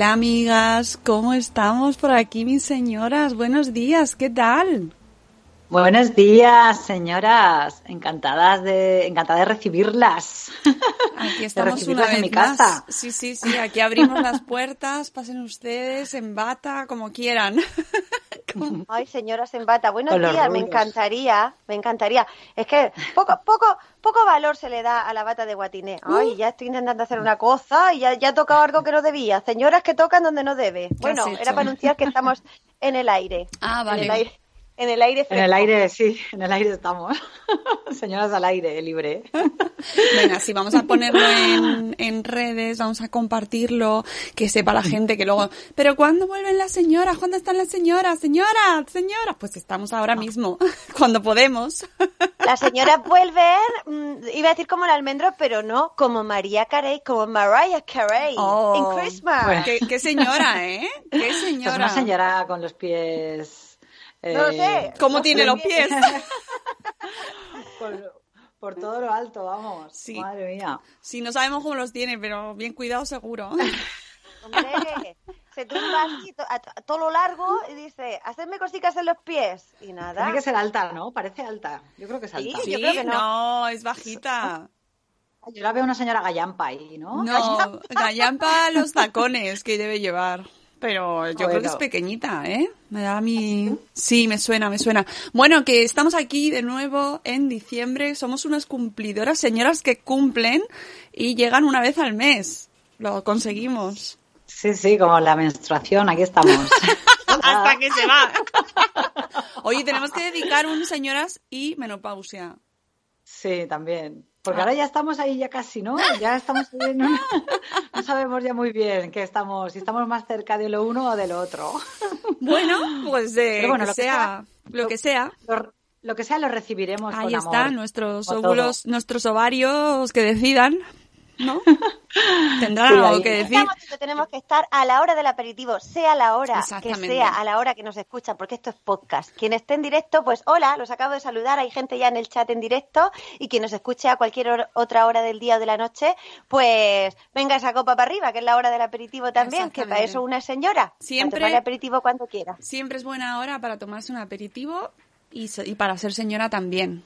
Hola amigas, ¿cómo estamos por aquí mis señoras? Buenos días, ¿qué tal? Buenos días, señoras. Encantadas de, encantada de recibirlas. Aquí De estamos recibirlas una en vez mi más. casa. Sí, sí, sí, aquí abrimos las puertas, pasen ustedes en bata, como quieran. Ay, señoras en bata, buenos Con días, me encantaría, me encantaría. Es que poco, poco, poco valor se le da a la bata de guatiné. Ay, ya estoy intentando hacer una cosa y ya, ya he tocado algo que no debía. Señoras que tocan donde no debe. Bueno, era para anunciar que estamos en el aire. Ah, En el vale. aire, en el aire En el aire, sí, en el aire estamos. Señoras al aire, libre. Venga, sí, vamos a ponerlo en, en redes, vamos a compartirlo, que sepa la gente que luego... Pero ¿cuándo vuelven las señoras? ¿Cuándo están las señoras? Señoras, señoras. Pues estamos ahora mismo, cuando podemos. Las señoras vuelven, mm, iba a decir como el almendro, pero no, como María Carey, como Mariah Carey Oh. en Christmas. Bueno. ¿Qué, qué señora, ¿eh? ¿Qué Pues señora? una señora con los pies. No lo eh, sé. ¿Cómo No tiene sé los pies? Por, por todo lo alto, vamos. Sí. Madre mía. Sí, no sabemos cómo los tiene, pero bien cuidado seguro. Hombre, se tumba así a todo lo largo y dice, hacerme cositas en los pies. Y nada. Tiene que ser alta, ¿no? Parece alta. Yo creo que es alta. Sí, yo creo que no. no, es bajita. Yo la veo una señora gallampa ahí, ¿no? No, gallampa los tacones que debe llevar. Pero yo creo que es pequeñita, ¿eh? Me da mi... Sí, me suena, me suena. Bueno, que estamos aquí de nuevo en diciembre. Somos unas cumplidoras, señoras que cumplen y llegan una vez al mes. Lo conseguimos. Sí, sí, como la menstruación, aquí estamos. Hasta que se va. Oye, tenemos que dedicar un señoras y menopausia. Sí, también. Ah. Porque ahora ya estamos ahí ya casi, ¿no? Ya estamos ahí No sabemos ya muy bien qué estamos, si estamos más cerca de lo uno o de lo otro. Bueno, pues de Pero bueno, lo que sea, sea, lo que sea. Lo, lo que sea lo recibiremos Ahí con está, amor. nuestros óvulos, nuestros ovarios que decidan, ¿no? Tendrán algo ahí. que decir. Tenemos que estar a la hora del aperitivo, sea la hora que sea, a la hora que nos escuchan, porque esto es podcast. Quien esté en directo, pues hola, los acabo de saludar, hay gente ya en el chat en directo y quien nos escuche a cualquier otra hora del día o de la noche, pues venga esa copa para arriba, que es la hora del aperitivo también, que para eso una señora. Siempre- Para tomar el aperitivo cuando quiera. Siempre es buena hora para tomarse un aperitivo y, y para ser señora también.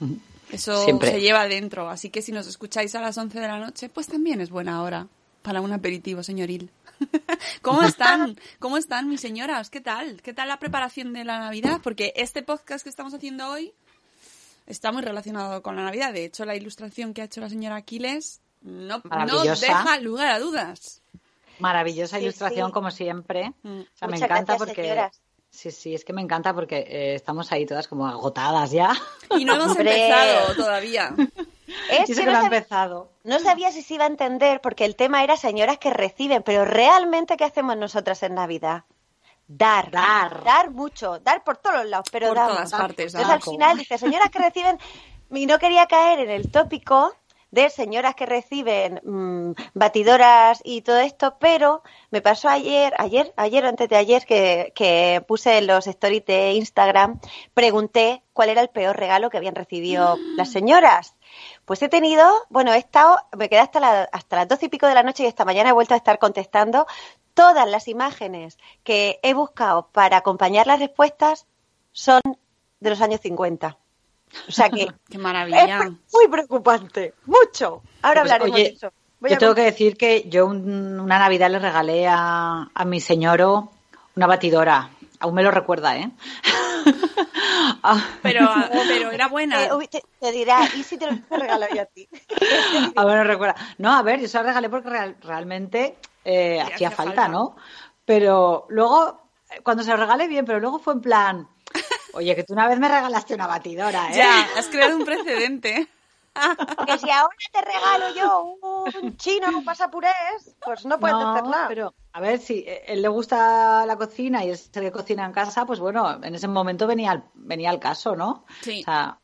Eso Siempre. se lleva dentro, así que si nos escucháis a las 11 de la noche, pues también es buena hora para un aperitivo señoril. ¿Cómo están? ¿Cómo están mis señoras? ¿Qué tal? ¿Qué tal la preparación de la Navidad? Porque este podcast que estamos haciendo hoy está muy relacionado con la Navidad. De hecho, la ilustración que ha hecho la señora Aquiles no, deja lugar a dudas. Maravillosa Sí, ilustración sí. como siempre. O sea, me encanta gracias, porque señoras. Sí, sí, es que me encanta porque eh, estamos ahí todas como agotadas ya. Y no hemos empezado todavía. Es que que no sabía- empezado. No sabía si se iba a entender porque el tema era señoras que reciben, pero realmente ¿qué hacemos nosotras en Navidad? Dar, Dar. dar mucho, dar por todos los lados, pero Por damos. todas partes, Entonces al final dice señoras que reciben y no quería caer en el tópico de señoras que reciben mm, batidoras y todo esto, pero me pasó ayer, ayer, ayer o antes de ayer que, que puse en los stories de Instagram, pregunté cuál era el peor regalo que habían recibido las señoras. Pues he tenido, bueno, he estado, me quedé hasta, la- hasta las doce y pico de la noche y esta mañana he vuelto a estar contestando todas las imágenes que he buscado para acompañar las respuestas son de los años 50. O sea que Qué es maravilla. pre- muy preocupante, mucho. Ahora Pues, hablaremos oye, de eso. Yo a tengo que decir que yo un- una Navidad le regalé a, a mi señoro una batidora. Aún me lo recuerda, ¿eh? Ah, Pero, pero era buena. Eh, te, te dirá, ¿y si te lo regalo yo a ti? a ver, no recuerda. No, a ver, yo se la regalé porque real- realmente eh, hacía falta, falta. ¿no? Pero luego, cuando se lo regalé bien, pero luego fue en plan, oye, que tú una vez me regalaste una batidora, ¿eh? Ya, has creado un precedente. Que si ahora te regalo yo un chino, un pasapurés, pues no puedes No, hacer nada. pero a ver, si eh, él le gusta la cocina y es el que cocina en casa, pues bueno, en ese momento venía al, venía al caso, ¿no? Sí. O sea,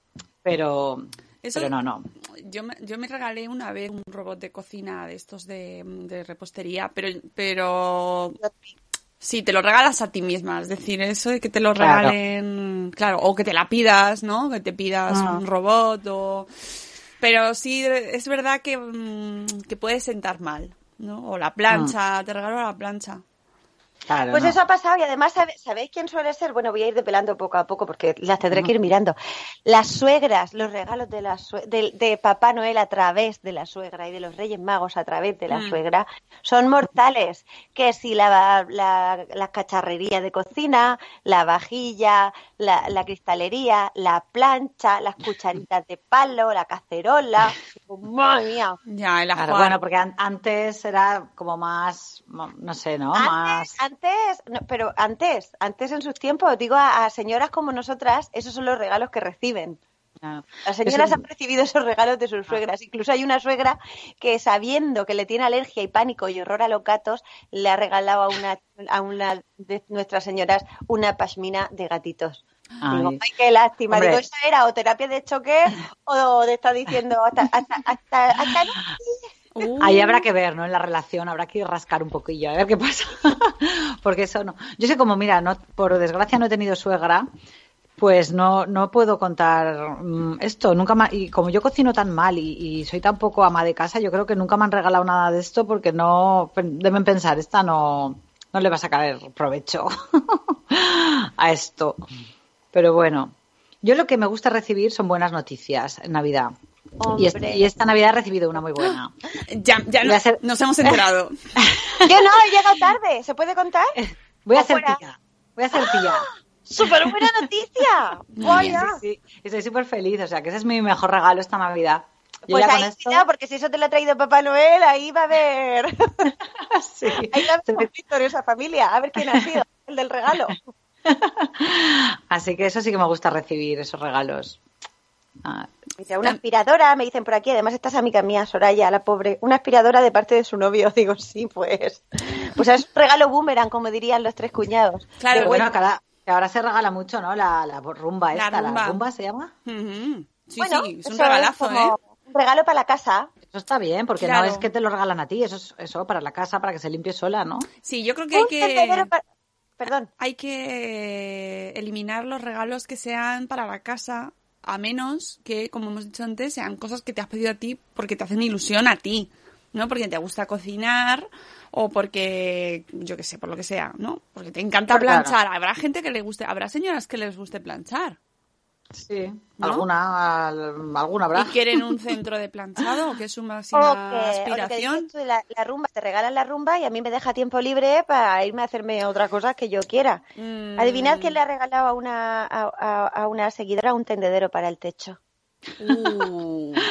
pero, Eso- pero no, no. Yo me, yo me regalé una vez un robot de cocina de estos de, de repostería, pero, pero sí, te lo regalas a ti misma. Es decir, eso de que te lo Claro. regalen, claro, o que te la pidas, ¿no? Que te pidas Ah. un robot o... Pero sí, es verdad que, mm, que puede sentar mal, ¿no? O la plancha, te regalo la plancha. Claro, Pues no. eso ha pasado y además, ¿sabe- ¿sabéis quién suele ser? Bueno, voy a ir depelando poco a poco porque las tendré que ir mirando. Las suegras, los regalos de, la sue- de, de Papá Noel a través de la suegra y de los Reyes Magos a través de la Mm. suegra son mortales. Que si la, la, la cacharrería de cocina, la vajilla, la, la cristalería, la plancha, las cucharitas de palo, la cacerola. ¡Madre mía! Ya, el Claro, bueno, porque an- antes era como más, no sé, ¿no? más... Antes, antes, no, pero antes, antes en sus tiempos, digo a, a señoras como nosotras, esos son los regalos que reciben. ah, Las señoras eso- han recibido esos regalos de sus suegras. Incluso hay una suegra que sabiendo que le tiene alergia y pánico y horror a los gatos, le ha regalado a una, a una de nuestras señoras una pashmina de gatitos. Digo, Ay. ay, qué lástima. Hombre. Digo, ¿esa era o terapia de choque o de estar diciendo hasta, hasta, hasta, hasta no? Uh, Ahí habrá que ver, ¿no? En la relación habrá que rascar un poquillo, a ver qué pasa. Porque eso no. Yo sé como, mira, no, por desgracia no he tenido suegra, pues no, no puedo contar mm, esto. Nunca ma- y como yo cocino tan mal y, y soy tan poco ama de casa, yo creo que nunca me han regalado nada de esto porque no deben pensar, esta no, no le va a sacar provecho a esto. Pero bueno, yo lo que me gusta recibir son buenas noticias en Navidad. Y, esta Navidad he recibido una muy buena. ya, ya no- nos hemos enterado. Yo no, he llegado tarde. ¿Se puede contar? Voy a ser tía. Voy a ser tía. ¡Súper buena noticia! ¡Vaya! Sí, sí. Estoy súper feliz. O sea, que ese es mi mejor regalo esta Navidad. Yo Pues ahí, esto. cuidado, porque si eso te lo ha traído Papá Noel, ahí va a haber. Sí. Ahí va a haber conflicto en esa familia. A ver quién ha sido el del regalo. Así que eso sí que me gusta recibir, esos regalos. Ah, Dice, una aspiradora, me dicen por aquí, además esta es amiga mía, Soraya, la pobre, una aspiradora de parte de su novio. Digo, sí, pues. Pues es un regalo boomerang, como dirían los tres cuñados. Claro, pero De bueno, cada, que ahora se regala mucho, ¿no? La, la rumba La esta, rumba. la rumba se llama. Sí, Bueno, sí, es un regalazo, como ¿eh? Un regalo para la casa. Eso está bien, porque Claro. no es que te lo regalan a ti, eso es eso para la casa, para que se limpie sola, ¿no? Sí, yo creo que hay que, para- Perdón. hay que eliminar los regalos que sean para la casa, a menos que, como hemos dicho antes, sean cosas que te has pedido a ti porque te hacen ilusión a ti, ¿no? Porque te gusta cocinar o porque, yo qué sé, por lo que sea, ¿no? Porque te encanta planchar. Habrá gente que le guste, habrá señoras que les guste planchar. Sí. ¿No? Alguna, al- alguna habrá. ¿Y quieren un centro de planchado o que es su O máxima que, o que aspiración? tú de la, la rumba, te regalan la rumba y a mí me deja tiempo libre para irme a hacerme otra cosa que yo quiera. Mm. Adivinad quién le ha regalado a una, a, a- a una seguidora un tendedero para el techo. Uh.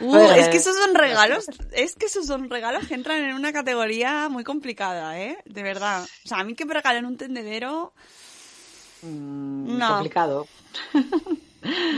Uh, Pues, es que esos son regalos, es que esos son regalos que entran en una categoría muy complicada, ¿eh? De verdad. O sea, a mí que me regalen un tendedero, Mm, No. Complicado.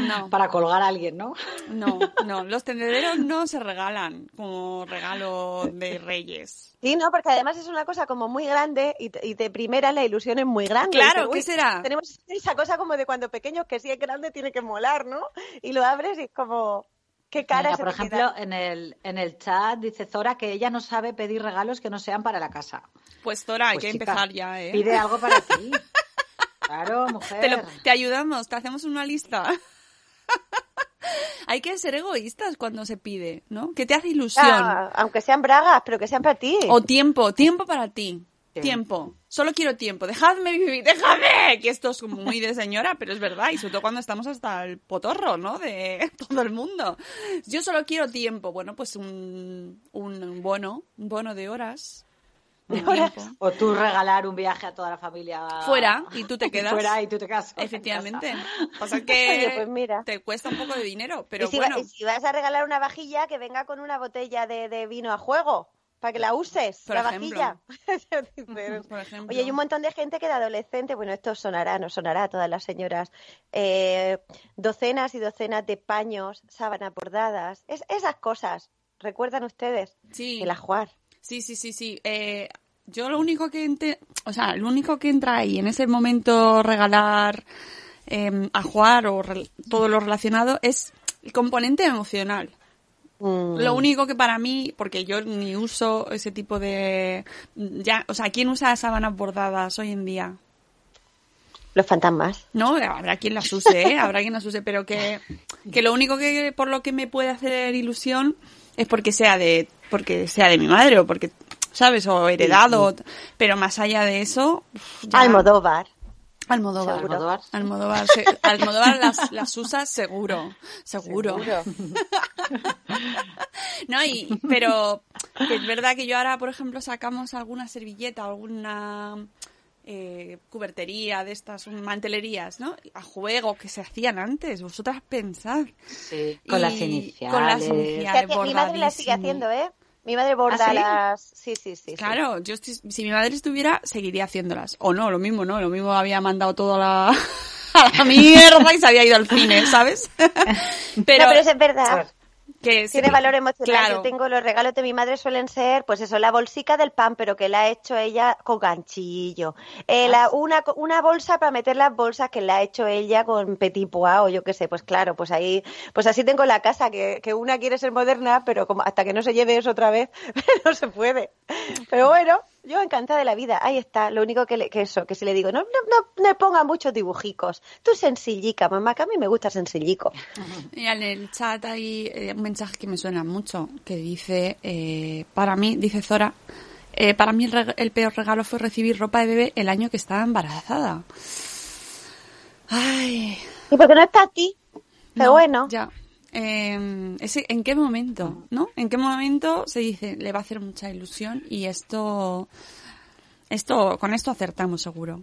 no, Para colgar a alguien, ¿no? no, no. Los tendederos no se regalan como regalo de reyes. Sí, no, porque además es una cosa como muy grande y, te- y de primera la ilusión es muy grande. Claro, Dices, ¿qué "Uy, será? Tenemos esa cosa como de cuando pequeños que si es grande tiene que molar, ¿no? Y lo abres y es como, ¿qué cara Mira, por te ejemplo, en el, en el chat dice Zora que ella no sabe pedir regalos que no sean para la casa. Pues Zora, hay Pues, que chica, empezar ya, ¿eh? Pide algo para ti. Claro, mujer. Te, lo- te ayudamos, te hacemos una lista. hay que ser egoístas cuando se pide, ¿no? Que te hace ilusión. Ah, aunque sean bragas, pero que sean para ti. O tiempo, tiempo para ti. Tiempo. Solo quiero tiempo. Dejadme vivir, dejadme. Que esto es como muy de señora, pero es verdad. Y sobre todo cuando estamos hasta el potorro, ¿no? De todo el mundo. Yo solo quiero tiempo. Bueno, pues un, un bono, un bono de horas. O tú regalar un viaje a toda la familia. Fuera y tú te quedas. Fuera y tú te quedas. Efectivamente. casa. Pasa que Oye, pues mira. te cuesta un poco de dinero, pero y, si va- bueno. y si vas a regalar una vajilla, que venga con una botella de, de vino a juego, para que la uses, Por la ejemplo. vajilla. Por ejemplo. Oye, hay un montón de gente que de adolescente, bueno, esto sonará, no sonará a todas las señoras, eh, docenas y docenas de paños, sábanas bordadas, es, esas cosas, ¿recuerdan ustedes? Sí. El ajuar. Sí, sí, sí, sí. Eh, yo lo único que ente- o sea, lo único que entra ahí en ese momento regalar eh, a jugar o re- todo lo relacionado es el componente emocional. Mm. Lo único que para mí, porque yo ni uso ese tipo de, ya, o sea, ¿quién usa sábanas bordadas hoy en día? Los fantasmas. No, habrá quien las use, ¿eh? habrá quien las use, pero que, que lo único que por lo que me puede hacer ilusión es porque sea de, porque sea de mi madre o porque, ¿sabes? O heredado, pero más allá de eso, ya- Almodóvar. Almodóvar. Almodóvar. Almodóvar, se- Almodóvar las, las usa seguro, seguro. Seguro. No, y, pero es verdad que yo ahora, por ejemplo, sacamos alguna servilleta, alguna eh, cubertería de estas, mantelerías, ¿no? A juego que se hacían antes. Vosotras pensad. Sí, con las iniciales. con las iniciales. hacía- mi madre la sigue haciendo, ¿eh? Mi madre borda ¿Ah, sí? las... Sí, sí, sí. sí. Claro, yo estoy- si mi madre estuviera, seguiría haciéndolas. O no, lo mismo, ¿no? Lo mismo había mandado todo a la, a la mierda y se había ido al cine, ¿sabes? no, pero es verdad. Que Tiene valor emocional. Claro. Yo tengo los regalos de mi madre suelen ser, pues eso, la bolsica del pan, pero que la ha hecho ella con ganchillo. Eh, la- una, una bolsa para meter las bolsas que la ha hecho ella con petit pois o yo qué sé. Pues claro, pues ahí, pues así tengo la casa, que, que una quiere ser moderna, pero como hasta que no se lleve eso otra vez, no se puede. Pero bueno, yo encantada de la vida. Ahí está. Lo único que, le- que eso, que si le digo, no, no, no, no ponga muchos dibujicos. Tú sencillica, mamá, que a mí me gusta sencillico. Mira, en el chat hay eh, un mensaje que me suena mucho, que dice, eh, para mí, dice Zora, eh, para mí el, el peor regalo fue recibir ropa de bebé el año que estaba embarazada. Ay, ¿Y por qué no está aquí? Pero no, bueno. Ya. Eh, ¿En qué momento? ¿No? ¿En qué momento se dice le va a hacer mucha ilusión y esto, esto, con esto acertamos seguro?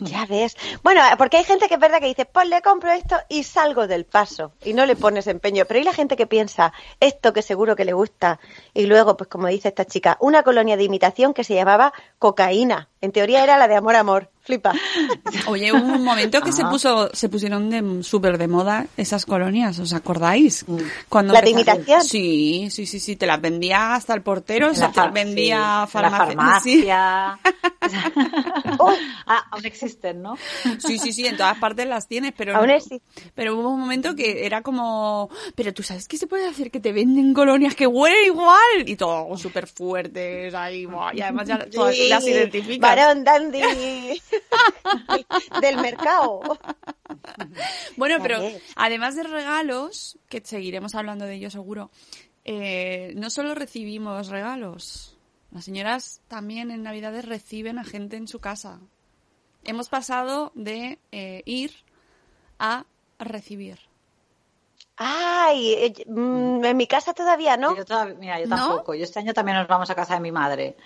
Ya ves. Bueno, porque hay gente que es verdad que dice, pues le compro esto y salgo del paso y no le pones empeño. Pero hay la gente que piensa esto que seguro que le gusta y luego, pues como dice esta chica, una colonia de imitación que se llamaba cocaína. En teoría era la de amor amor. Flipa. Oye, hubo un momento que se puso, se pusieron de súper de moda esas colonias, ¿os acordáis? Cuando ¿Las de imitación? Sí, sí, sí, sí, te las vendía hasta el portero, o En sea, la te vendía sí, en la farmacia. Sí. farmacia. Uy. ah, existen, ¿no? Sí, sí, sí, en todas partes las tienes, pero Aún no- existe. pero hubo un momento que era como, pero tú sabes qué se puede hacer que te venden colonias que huelen igual y todo súper fuertes ahí, y además ya todas Sí, las identificas. Varón dandy del mercado. Bueno, pero además de regalos, que seguiremos hablando de ello seguro, eh, no solo recibimos regalos, las señoras también en Navidades reciben a gente en su casa. Hemos pasado de eh, ir a recibir. Ay, eh, mm, en mi casa todavía no. Yo todavía- mira, yo ¿No? tampoco. Yo este año también nos vamos a casa de mi madre.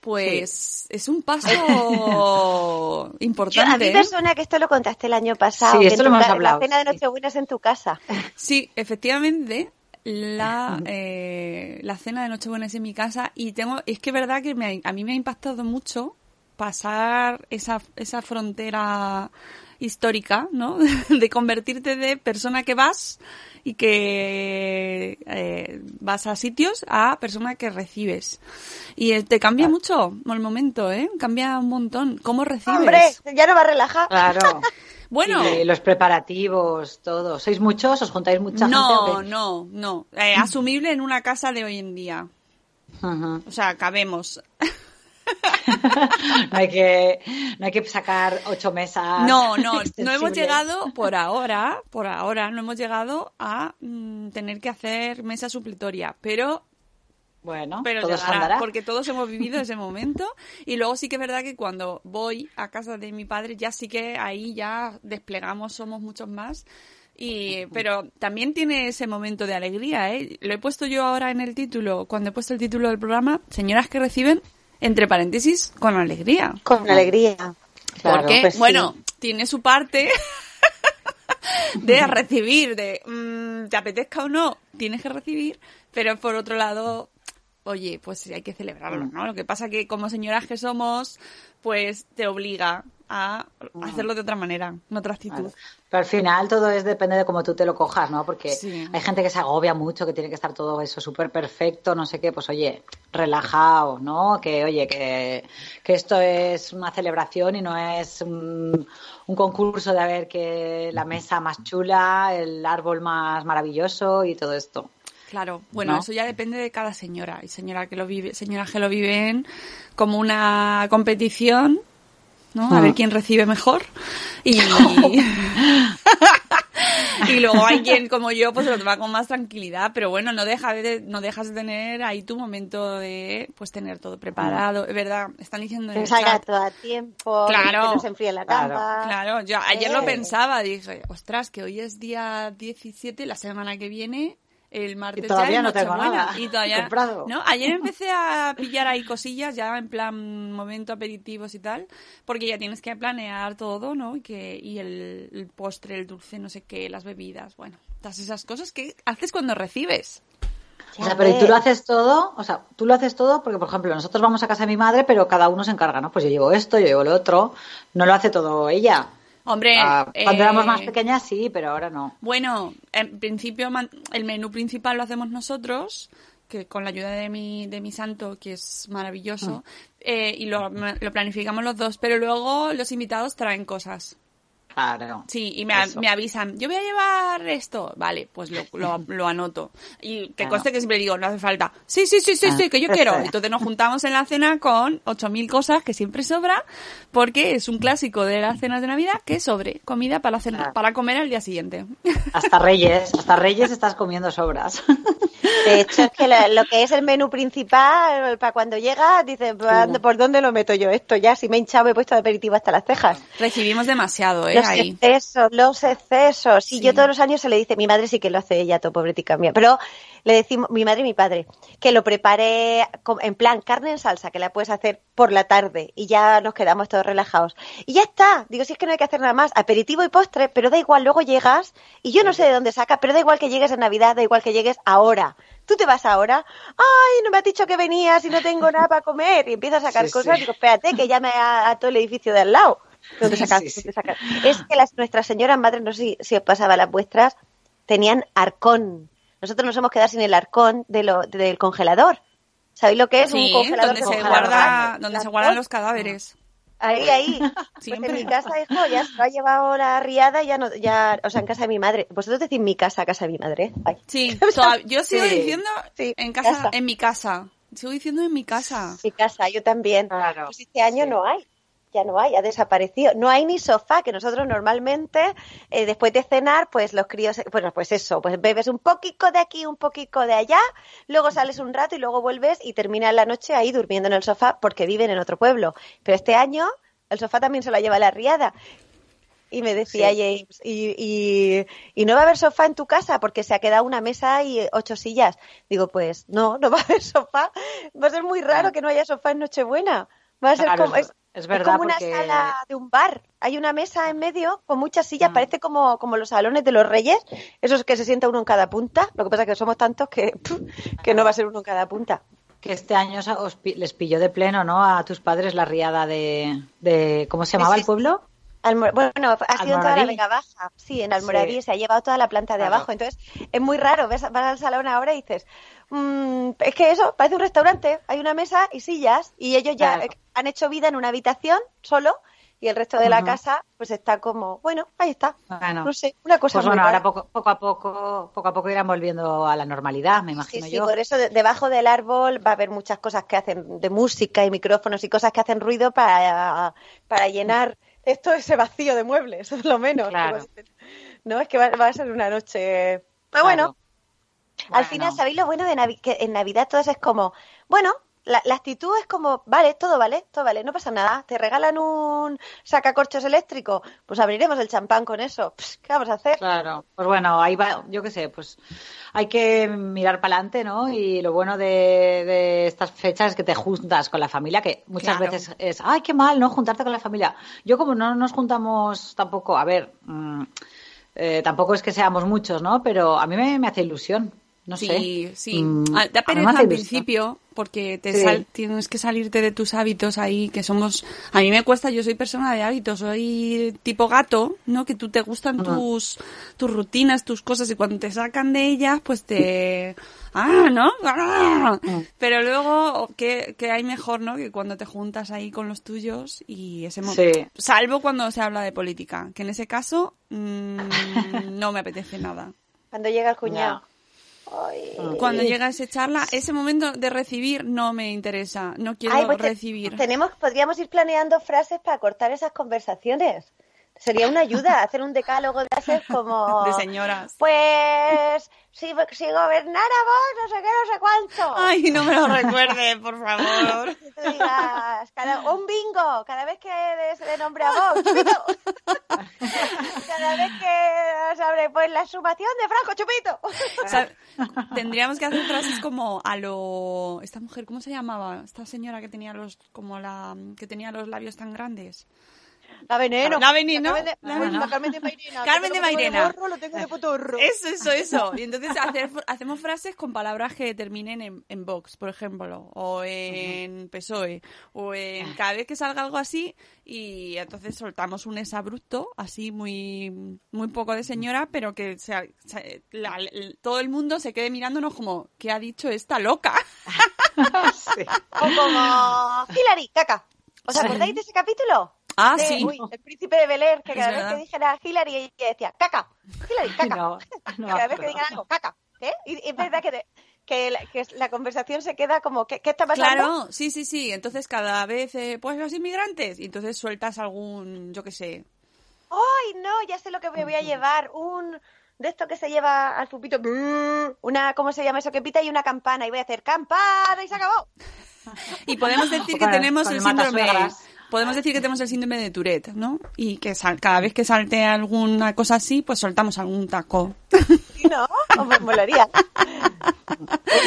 Pues es un paso Yo, a importante. mí ¿eh? me suena que esto lo contaste el año pasado. Sí, que esto lo hemos hablado, La cena de sí. Nochebuena es en tu casa. Sí, efectivamente, la, eh, la cena de Nochebuena es en mi casa y tengo, es que es verdad que me a mí me ha impactado mucho pasar esa, esa frontera histórica, ¿no? De convertirte de persona que vas y que eh, vas a sitios a persona que recibes. Y eh, te cambia mucho el momento, ¿eh? Cambia un montón. ¿Cómo recibes? Hombre, ya no va a relajar. Claro. Bueno, Y los preparativos, todo. ¿Sois muchos? ¿Os juntáis mucha gente? no, o qué? no, no. Eh, asumible en una casa de hoy en día. Ujú. O sea, cabemos. no, hay que, no hay que sacar ocho mesas. No, no, no hemos llegado por ahora, por ahora, no hemos llegado a mm, tener que hacer mesa supletoria, pero Bueno, pero llegará, andará. porque todos hemos vivido ese momento y luego sí que es verdad que cuando voy a casa de mi padre ya sí que ahí ya desplegamos, somos muchos más. Y, pero también tiene ese momento de alegría, ¿eh? Lo he puesto yo ahora en el título, cuando he puesto el título del programa, señoras que reciben, entre paréntesis, con alegría. Con alegría. Claro, Porque, pues sí. bueno, tiene su parte de recibir, de mm, te apetezca o no, tienes que recibir, pero por otro lado, oye, pues hay que celebrarlo, ¿no? Lo que pasa que como señoras que somos, pues te obliga a hacerlo de otra manera, en otra actitud. Pero al final todo es depende de cómo tú te lo cojas, ¿no? Porque Sí. hay gente que se agobia mucho, que tiene que estar todo eso súper perfecto, no sé qué, pues oye, relajado, ¿no? Que oye, que, que esto es una celebración y no es un, un concurso de a ver que la mesa más chula, el árbol más maravilloso y todo esto. Claro, bueno, ¿No? eso ya depende de cada señora. Hay señora que lo vive, señoras que lo viven como una competición, ¿no? A Ah. ver quién recibe mejor. Y, y luego hay quien, como yo, pues lo toma con más tranquilidad. Pero bueno, no deja de, no dejas de tener ahí tu momento de, pues tener todo preparado. Es verdad, están diciendo en Que el salga chat. todo a tiempo, Claro. que no se enfríe la Claro. cama. Claro, yo ayer lo Eh. pensaba, dije, ostras, que hoy es día 17, la semana que viene, el martes Y todavía ya no tengo nada Y todavía, comprado. ¿no? Ayer empecé a pillar ahí cosillas, ya en plan momento aperitivos y tal, porque ya tienes que planear todo, ¿no? Y, que, y el, el postre, el dulce, no sé qué, las bebidas, bueno, todas esas cosas que haces cuando recibes. O sea, pero ¿y tú lo haces todo? O sea, tú lo haces todo porque, por ejemplo, nosotros vamos a casa de mi madre, pero cada uno se encarga, ¿no? Pues yo llevo esto, yo llevo lo otro. No lo hace todo ella. Hombre, Ah, cuando eh, éramos más pequeñas sí, pero ahora no. Bueno, en principio el menú principal lo hacemos nosotros, que con la ayuda de mi, de mi santo, que es maravilloso, eh, y lo, lo planificamos los dos, pero luego los invitados traen cosas. Claro. Sí, y me, a- Eso. me avisan, yo voy a llevar esto. Vale, pues lo, lo, lo anoto. Y que Claro. conste que siempre digo, no hace falta. Sí, sí, sí, sí, Ah, sí, que yo quiero. es. Entonces nos juntamos en la cena con 8.000 cosas que siempre sobra, porque es un clásico de las cenas de Navidad que sobre comida para, la cena, Claro. para comer al día siguiente. Hasta Reyes, hasta Reyes estás comiendo sobras. De hecho, es que lo, lo que es el menú principal, para cuando llega, dices, ¿por dónde- ¿por dónde lo meto yo esto? Ya, si me he hinchado, me he puesto de aperitivo hasta las cejas. Recibimos demasiado, ¿eh? Los Ahí. excesos, los excesos. Sí, Sí. yo todos los años se le dice, mi madre sí que lo hace ella, todo pobretica mía, pero le decimos, mi madre y mi padre, que lo prepare en plan carne en salsa, que la puedes hacer por la tarde y ya nos quedamos todos relajados. Y ya está, digo, si es que no hay que hacer nada más, aperitivo y postre, pero da igual, luego llegas y yo no sé de dónde sacas, pero da igual que llegues en Navidad, da igual que llegues ahora. Tú te vas ahora, ay, no me has dicho que venías y no tengo nada para comer, y empiezas a sacar Sí, cosas, sí. digo, espérate, que llame a, a todo el edificio de al lado. ¿Dónde Sí, sacas? sí, sí. ¿Dónde sacas? Es que las, nuestras señoras madres, no sé si, si os pasaba las vuestras, tenían arcón. Nosotros nos hemos quedado sin el arcón de lo, del congelador. ¿Sabéis lo que es Sí, un congelador? donde se guarda, donde se guardan los cadáveres. Ahí, ahí. Pues en mi casa, hijo, ya se lo ha llevado la riada ya no, ya, o sea, en casa de mi madre. Vosotros decís mi casa, casa de mi madre. Ay. Sí, toda- yo sigo Sí. diciendo Sí, en casa, casa. en mi casa. Sigo diciendo en mi casa. Mi casa, yo también. Claro, Pues este año sí. no hay. Ya no hay, ha desaparecido. No hay ni sofá, que nosotros normalmente, eh, después de cenar, pues los críos, bueno, pues eso, pues bebes un poquito de aquí, un poquito de allá, luego sales un rato y luego vuelves y terminas la noche ahí durmiendo en el sofá porque viven en otro pueblo. Pero este año el sofá también se lo lleva la riada. Y me decía Sí. James, y, y, y no va a haber sofá en tu casa porque se ha quedado una mesa y ocho sillas. Digo, pues no, no va a haber sofá. Va a ser muy raro que no haya sofá en Nochebuena. Va a ser Claro, como, es- es, es es verdad, como una sala de un bar. Hay una mesa en medio con muchas sillas, Mm. parece como, como los salones de los reyes, esos que se sienta uno en cada punta. Lo que pasa es que somos tantos que, que no va a ser uno en cada punta. Que este año os- les pilló de pleno, ¿no? A tus padres la riada de, de ¿cómo se llamaba el pueblo? Bueno, ha sido en toda la. Vega Baja. Sí, en Almoradí Sí. se ha llevado toda la planta de Claro. abajo. Entonces, es muy raro. Ves, vas al salón ahora y dices, "Mm, es que eso, parece un restaurante. Hay una mesa y sillas. Y ellos ya Claro. han hecho vida en una habitación solo. Y el resto de la casa, pues está como, bueno, ahí está. Bueno, No sé, una cosa pues muy bueno, rara. ahora poco, poco a poco, poco a poco irán volviendo a la normalidad, me imagino sí, yo. por eso de- debajo del árbol va a haber muchas cosas que hacen de música y micrófonos y cosas que hacen ruido para, para llenar esto ese vacío de muebles, es lo menos. Claro. No, es que va, va a ser una noche. Pero Claro. bueno, Al final, ¿sabéis lo bueno de Navi- que en Navidad todo eso es como, bueno, la, la actitud es como, vale, todo vale, todo vale, no pasa nada. Te regalan un sacacorchos eléctrico, pues abriremos el champán con eso. Pss, ¿Qué vamos a hacer? Claro, pues bueno, ahí va, yo qué sé, pues hay que mirar para adelante, ¿no? Y lo bueno de, de estas fechas es que te juntas con la familia, que muchas Claro. veces es, ay, qué mal, ¿no? Juntarte con la familia. Yo como no nos juntamos tampoco, a ver, mm, eh, tampoco es que seamos muchos, ¿no? Pero a mí me, me hace ilusión, no sí, sé. sí. Mm, Ah, da pereza al principio porque te Sí. sal- tienes que salirte de tus hábitos ahí, que somos... A mí me cuesta, yo soy persona de hábitos, soy tipo gato, ¿no? Que tú te gustan tus, tus rutinas, tus cosas y cuando te sacan de ellas, pues te... Ah, ¿no? Ah. Pero luego, ¿qué, qué hay mejor, no? Que cuando te juntas ahí con los tuyos y ese mo- Sí. Salvo cuando se habla de política, que en ese caso mm, no me apetece nada. Cuando llega el cuñado. Ay. Cuando llega esa charla, ese momento de recibir no me interesa. No quiero Ay, pues te- recibir. Tenemos, podríamos ir planeando frases para cortar esas conversaciones. Sería una ayuda hacer un decálogo de frases como De señoras. Pues si, si gobernara vos, no sé qué, no sé cuánto. Ay, no me lo recuerde, por favor. Que tú digas, cada, un bingo, cada vez que se le nombre a vos, chupito. cada vez que se abre, pues la sumación de Franco, chupito. O sea, tendríamos que hacer frases como a lo esta mujer, ¿cómo se llamaba? Esta señora que tenía los como la que tenía los labios tan grandes. La veneno. La veneno. Carmen de, La veneno. la Carmen de Mairena. Carmen de lo Mairena. borro, lo tengo de potorro. Eso, eso, eso. Y entonces hacer- hacemos frases con palabras que terminen en, en Vox, por ejemplo, o en PSOE, o en cada vez que salga algo así, y entonces soltamos un exabrupto, así muy, muy poco de señora, pero que sea, la- todo el mundo se quede mirándonos como, ¿qué ha dicho esta loca? Sí. O como Hillary, caca. ¿Os acordáis de ese capítulo? Ah, De, sí. uy, el príncipe de Bel Air, que cada vez que dijera Hillary, ella decía, caca. Hillary, caca. No, no me cada vez que digan algo, caca. ¿Eh? Y, es verdad que, te- que, la, que la conversación se queda como, ¿qué, qué está pasando? Claro, sí, sí, sí. Entonces cada vez, eh, pues los inmigrantes, y entonces sueltas algún, yo qué sé, ¡Ay, no! Ya sé lo que me voy a llevar. Un... De esto que se lleva al pupito. brrr, Una, ¿cómo se llama eso? Que pita y una campana. Y voy a hacer campana y se acabó. Y podemos decir que tenemos el síndrome. Podemos decir que tenemos el síndrome de Tourette, ¿no? Y que sal- cada vez que salte alguna cosa así, pues soltamos algún taco. Sí, ¿no? O me molaría.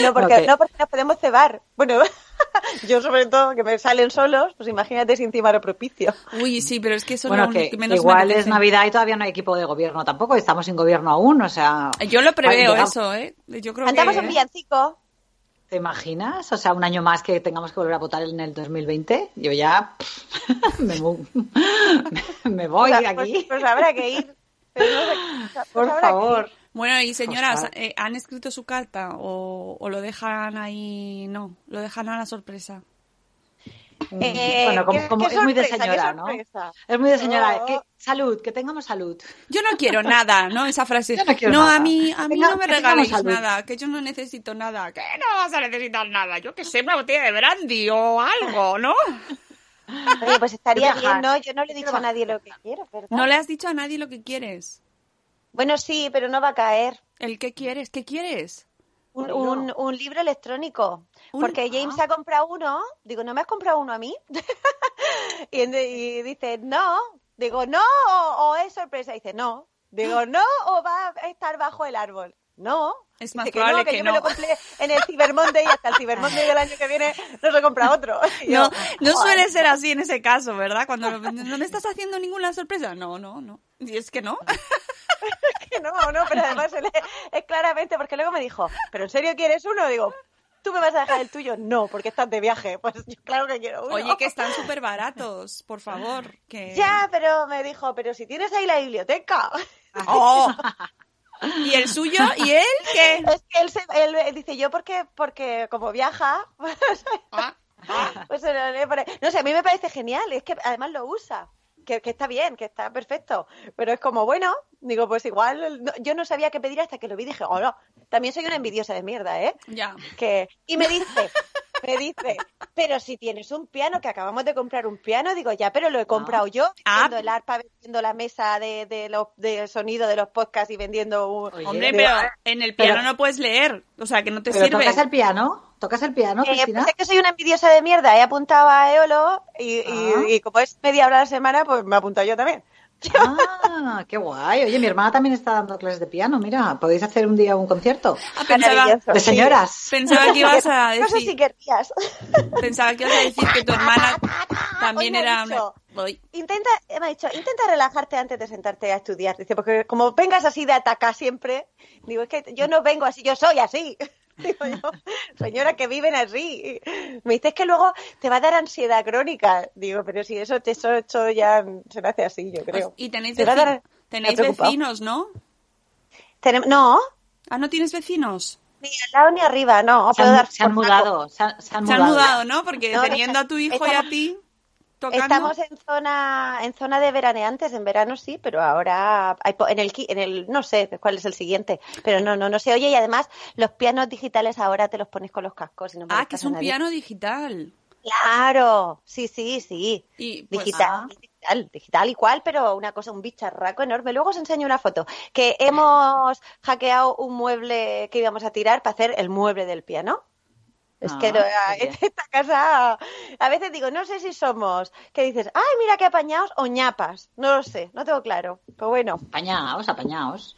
No porque, no, porque nos podemos cebar. Bueno, yo sobre todo, que me salen solos, pues imagínate si encima era propicio. Uy, sí, pero es que eso Bueno, no, que menos me igual es. Navidad y todavía no hay equipo de gobierno tampoco, estamos sin gobierno aún, o sea... Yo lo preveo eso, ¿eh? Yo creo Cantamos que... un villancico. ¿Te imaginas? O sea, un año más que tengamos que volver a votar en el 2020. Yo ya me, voy O de sea, pues- aquí. Pues, habrá que ir. Pero pues Por habrá que ir. favor. Bueno, y señoras, eh, ¿han escrito su carta o, o lo dejan ahí? No, lo dejan a la sorpresa. Eh, bueno, como, qué- como qué es muy de señora, ¿no? sorpresa. Es muy de señora. Oh. que- salud, que tengamos salud. Yo no quiero nada, ¿no? Esa frase. Yo no quiero no, nada. a mí, a mí Venga, no me regaléis salud. nada, que yo no necesito nada. Que no vas a necesitar nada. Yo que sé, una botella de brandy o algo, ¿no? Oye, pues estaría bien, ¿no? Yo no le he dicho a nadie lo que quiero, ¿verdad? No le has dicho a nadie lo que quieres. Bueno, sí, pero no va a caer. ¿El qué quieres? ¿Qué quieres? Un, un, un libro electrónico. Un- Porque James Ah. ha comprado uno. Digo, ¿no me has comprado uno a mí? y, y dice, no. Digo, no, o, o es sorpresa. dice, no. Digo, no, o va a estar bajo el árbol. No. Es Dice más que probable no, que, que yo no. me lo compré en el Cyber Monday y hasta el Cyber Monday del año que viene no se compra otro. Y yo, No, no suele ser así en ese caso, ¿verdad? Cuando no me estás haciendo ninguna sorpresa. No, no, no. Y es que no. que no, no, pero además es, porque luego me dijo, ¿pero en serio quieres uno? Digo, ¿tú me vas a dejar el tuyo? No, porque estás de viaje. Pues yo claro que quiero uno. Oye, que están súper baratos, por favor. Que... Ya, pero me dijo, pero si tienes ahí la biblioteca. ¡Oh! ¿Y el suyo? ¿Y él qué? Es que él, se- él- dice, yo porque, porque como viaja, Ah, ah. pues. No sé, a mí me parece genial, es que además lo usa. Que, que está bien, que está perfecto. Pero es como, bueno, digo, pues igual, no- yo no sabía qué pedir hasta que lo vi y dije, oh no, también soy una envidiosa de mierda, ¿eh? Ya. que y me dice me dice pero si tienes un piano, que acabamos de comprar un piano, digo, ya, pero lo he comprado yo, Ah. vendiendo el arpa, vendiendo la mesa de, de, los- de sonido de los podcasts y vendiendo un... Oye, Hombre, Digo, pero en el piano pero- no puedes leer. O sea, que no te ¿Pero sirve. tocas el piano? ¿Tocas el piano, Eh, Cristina? pues es que soy una envidiosa de mierda, he apuntado a Eolo y, y- Ah. y como es media hora a la semana, pues me he apuntado yo también. Ah, qué guay. Oye, mi hermana también está dando clases de piano. Mira, podéis hacer un día un concierto Ah, pensaba, de Sí. señoras. pensaba que ibas a No sé si decir, querrías. pensaba que ibas a decir que tu hermana también era una... dicho, Voy. Intenta, me ha dicho, intenta relajarte antes de sentarte a estudiar. Dice, porque como vengas así de atacar siempre, digo, es que yo no vengo así, yo soy así. Digo yo, señora, que viven así. Me dices que luego te va a dar ansiedad crónica. Digo, pero si eso, eso, eso ya se nace así, yo creo. Y tenéis, Te dar- tenéis vecinos, ¿no? Tenem- no, Ah, ¿no tienes vecinos? ni al lado ni arriba, no. Se puedo han, dar se han por saco. mudado. Se han, se han Se han mudado. mudado, ¿no? Porque No, no, teniendo a tu hijo y a ti tocando... Estamos en zona, en zona de veraneantes, en verano sí, pero ahora hay po- en el, en el, no sé cuál es el siguiente, pero no, no, no se oye y además los pianos digitales ahora te los pones con los cascos y no Ah, que es un piano digital. Claro, sí, sí, sí. Y, pues, Digital, ah. digital, digital igual, pero una cosa, un bicharraco enorme. Luego os enseño una foto. Que hemos hackeado un mueble que íbamos a tirar para hacer el mueble del piano. Es Ah, que lo- qué bien. esta casa, a veces digo, no sé si somos, que dices, ay, mira qué apañados o ñapas. No lo sé, no tengo claro. Pero bueno, Apañaos, apañaos.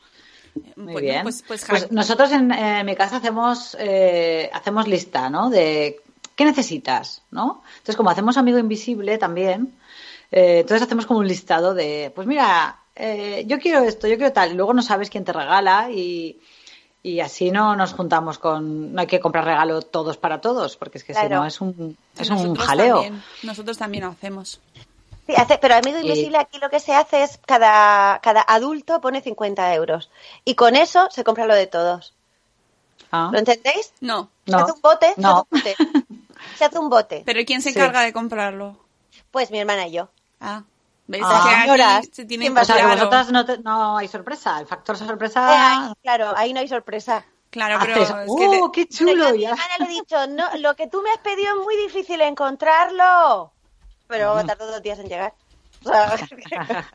Muy bueno, bien. Pues, pues, Pues hack- nosotros en, eh, mi casa hacemos, eh, hacemos lista, ¿no? De qué necesitas, ¿no? Entonces, como hacemos amigo invisible también, eh, entonces hacemos como un listado de, pues mira, eh, yo quiero esto, yo quiero tal, y luego no sabes quién te regala y, y así no nos juntamos con, no hay que comprar regalo todos para todos, porque es que si no es un, es un nosotros jaleo. También, nosotros también lo hacemos. Sí, hace- pero Amigo Y- Invisible aquí lo que se hace es cada, cada adulto pone 50 euros. Y con eso se compra lo de todos. Ah, ¿Lo entendéis? No, No. Se hace un bote, No. se hace un bote. Se hace un bote. pero ¿quién se Sí. encarga de comprarlo? Pues mi hermana y yo. Ah, ¿veis? Ah. Que aquí Señoras, se tiene ¿quién va a o sea, que claro. vosotras no, te- no hay sorpresa, el factor Eh, sorpresa ahí, claro, ahí no hay sorpresa. Claro, pero es que le- ¡oh, qué chulo! mi ya. hermana le he dicho, no, lo que tú me has pedido es muy difícil encontrarlo. Pero va a tardar dos días en llegar. O sea,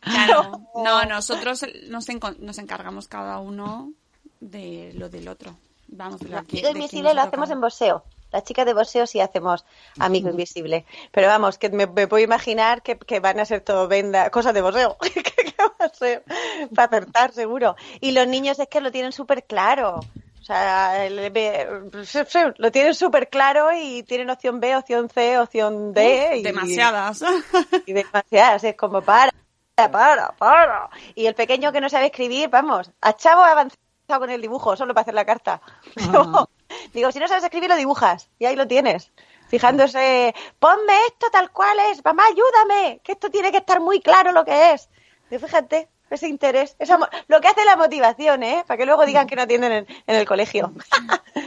Claro, no, nosotros nos, enco- nos encargamos cada uno de lo del otro. Vamos, de lo que, Amigo de quién Invisible nos lo hacemos en boxeo. Las chicas de boxeo sí hacemos Amigo Invisible. Pero vamos, que me, me puedo imaginar que, que van a ser todo venda, cosas de boxeo. ¿Qué, qué va a ser? Para acertar, seguro. Y los niños es que lo tienen súper claro. O sea, lo tienen súper claro y tienen opción B, opción C, opción D. Y, Demasiadas. y demasiadas. Es como para, para, para. Y el pequeño que no sabe escribir, vamos, a chavo ha avanzado con el dibujo, solo para hacer la carta. Digo, digo, si no sabes escribir, lo dibujas. Y ahí lo tienes. Fijándose, ponme esto tal cual es, mamá, ayúdame, que esto tiene que estar muy claro lo que es. Y fíjate, ese interés, esa lo que hace la motivación, ¿eh? Para que luego digan que no atienden en, en el colegio.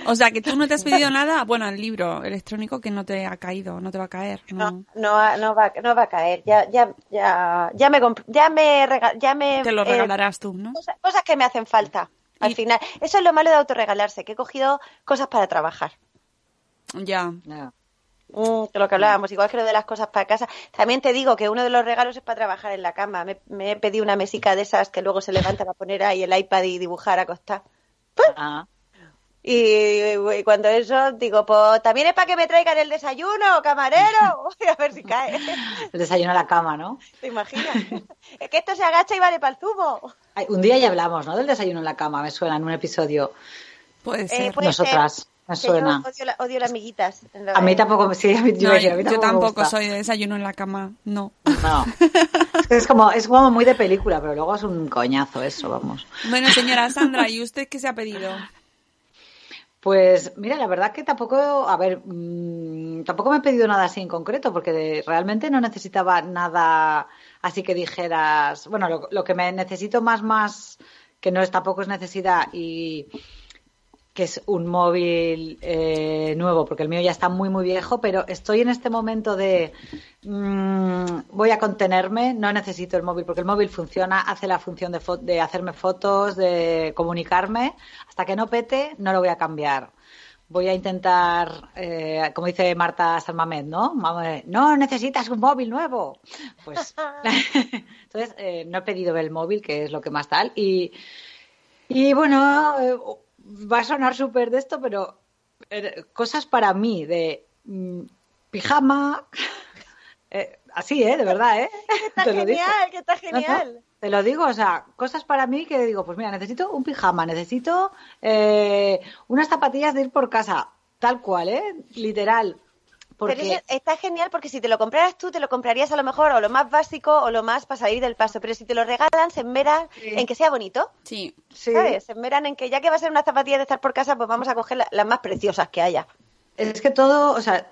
O sea, que tú no te has pedido nada. Bueno, el libro electrónico que no te ha caído, no te va a caer. No. No, no, va- no, va, no va a caer. Ya, ya, ya, ya me, ya me, ya me Te lo eh, regalarás tú, ¿no? cosas, cosas que me hacen falta. Al Y- final, eso es lo malo de autorregalarse, que he cogido cosas para trabajar. Ya. Ya. Mm, que lo que hablábamos, igual que lo de las cosas para casa. También te digo que uno de los regalos es para trabajar en la cama. Me, me he pedido una mesica de esas que luego se levanta para poner ahí el iPad y dibujar acostada. Ah. Y, y cuando eso, digo, pues también es para que me traigan el desayuno, camarero. a ver si cae. El desayuno a la cama, ¿no? ¿Te imaginas? es que esto se agacha y vale para el zumo. Ay, un día ya hablamos, ¿no? Del desayuno en la cama, me suena en un episodio. Puede Eh, ser. puede Nosotras, ser. me yo suena. odio, la- odio las miguitas. lo- A mí tampoco, sí, a mí, yo, No, iba a mí yo tampoco, tampoco soy de desayuno en la cama. No. No. Es, que es como, es como muy de película, pero luego es un coñazo eso, vamos. Bueno, señora Sandra, ¿y usted qué se ha pedido? Pues mira, la verdad que tampoco, a ver, mm, tampoco me he pedido nada así en concreto, porque realmente no necesitaba nada así que dijeras, bueno, lo, lo que me necesito más, más, que no es tampoco es necesidad y que es un móvil eh, nuevo, porque el mío ya está muy, muy viejo, pero estoy en este momento de mm, voy a contenerme, no necesito el móvil, porque el móvil funciona, hace la función de, hacerme fotos, de comunicarme, hasta que no pete, no lo voy a cambiar. voy a intentar, eh, como dice Marta Salmamed, ¿no? No necesitas un móvil nuevo. Pues, entonces, eh, no he pedido el móvil, que es lo que más tal. Y, y bueno, va a sonar súper de esto, pero cosas para mí de mm, pijama, así, ¿eh? De verdad, ¿eh? está genial, que está genial. Te lo digo, o sea, cosas para mí que digo, pues mira, necesito un pijama, necesito eh, unas zapatillas de ir por casa, tal cual, ¿eh? Literal. Pero está genial porque si te lo compraras tú, te lo comprarías a lo mejor o lo más básico o lo más para salir del paso. Pero si te lo regalan, se enmeran en que sea bonito. Sí. ¿Sabes? Se enmeran en que ya que va a ser una zapatilla de estar por casa, pues vamos a coger las más preciosas que haya. Es que todo, o sea,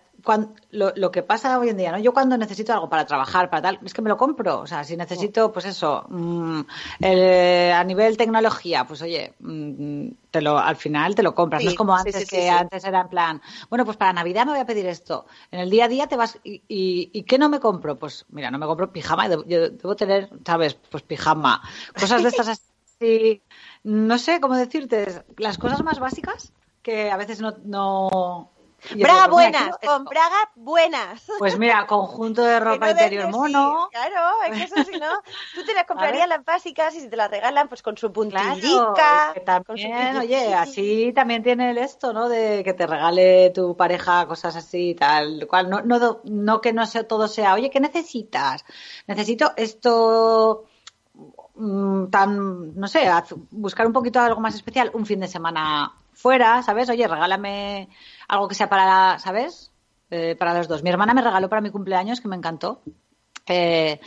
lo, que pasa hoy en día, ¿no? Yo cuando necesito algo para trabajar, para tal, es que me lo compro. O sea, si necesito, pues eso, mm, a nivel tecnología, pues oye, mm, te lo, al final te lo compras. no es como antes, que antes era en plan, bueno, pues para Navidad me voy a pedir esto. En el día a día te vas, ¿y, y, qué no me compro? Pues mira, no me compro pijama, yo debo tener, ¿sabes? Pues pijama. Cosas de estas así, no sé cómo decirte, las cosas más básicas que a veces no, no Braga buenas, con braga buenas. Pues mira, conjunto de ropa interior mono. claro, es que eso si no, tú te las comprarías las básicas y si te las regalan, pues con su puntillica. también, oye, así también tiene el esto, ¿no? De que te regale tu pareja cosas así, tal cual. No, no, no que no sea, todo sea, oye, ¿qué necesitas? Necesito esto mm, tan, no sé, buscar un poquito algo más especial, un fin de semana fuera, ¿sabes? Oye, regálame algo que sea para, ¿sabes? Eh, para los dos. Mi hermana me regaló para mi cumpleaños, que me encantó. Eh,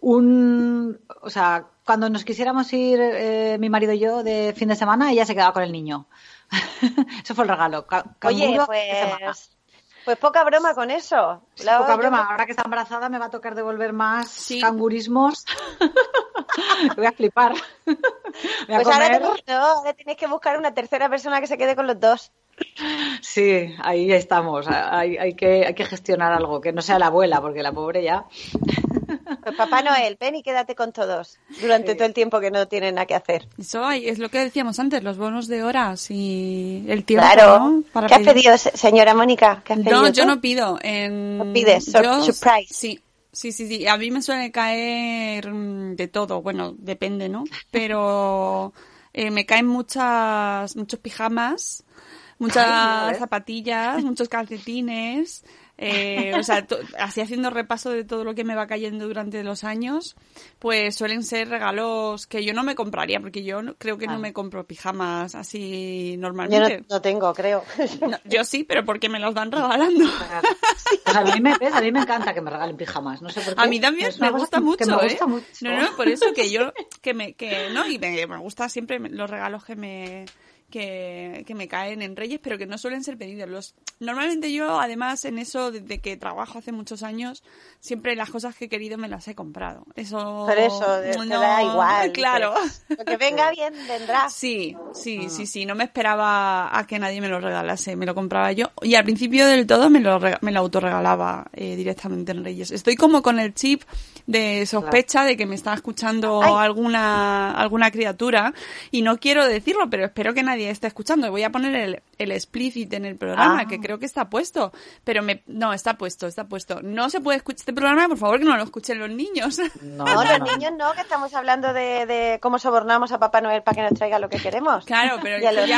un, o sea, cuando nos quisiéramos ir eh, mi marido y yo de fin de semana, ella se quedaba con el niño. eso fue el regalo. Oye, pues, pues poca broma con eso. poca broma. Ahora que está embarazada me va a tocar devolver más cangurismos. voy a flipar. pues ahora, ahora tienes que buscar una tercera persona que se quede con los dos. Sí, ahí estamos. Hay, hay, que, hay que gestionar algo, que no sea la abuela, porque la pobre ya. Pues Papá Noel, ven y quédate con todos durante todo el tiempo que no tienen nada que hacer. Eso es lo que decíamos antes, los bonos de horas y el tiempo. Claro. ¿Qué has pedido, señora Mónica? no, yo no pido. En... No pides, surprise. Sí, Sí, sí, sí. A mí me suele caer mm, de todo. Bueno, depende, ¿no? Pero eh, me caen muchas, muchos pijamas muchas zapatillas, muchos calcetines, eh, o sea, así haciendo repaso de todo lo que me va cayendo durante los años, pues suelen ser regalos que yo no me compraría, porque yo creo que no ah. me compro pijamas así normalmente. Yo no, tengo, creo. yo sí, pero porque me los van regalando. Pues a, mí me, a mí me encanta que me regalen pijamas, no sé por qué. A mí también me, gusta, mucho, me gusta ¿eh? mucho. No, no, por eso que yo, que me, que, no, y me, me gusta siempre los regalos que me que, me caen en Reyes, pero que no suelen ser pedidos. Los, normalmente yo, además, en eso, desde que trabajo hace muchos años, siempre las cosas que he querido me las he comprado. Eso. Por eso, no, da igual. Claro. lo que venga bien, vendrá. Sí, sí, sí, sí. No me esperaba a que nadie me lo regalase. Me lo compraba yo. Y al principio del todo me lo, me lo autorregalaba eh, directamente en Reyes. Estoy como con el chip de sospecha de que me está escuchando alguna, alguna criatura y no quiero decirlo, pero espero que nadie esté escuchando. Voy a poner el, el explicit en el programa, ah. que creo que está puesto, pero me, no, está puesto, está puesto. No se puede escuchar este programa, por favor, que no lo escuchen los niños. No, los niños no, que estamos hablando de, de, cómo sobornamos a Papá Noel para que nos traiga lo que queremos. Claro, pero y a los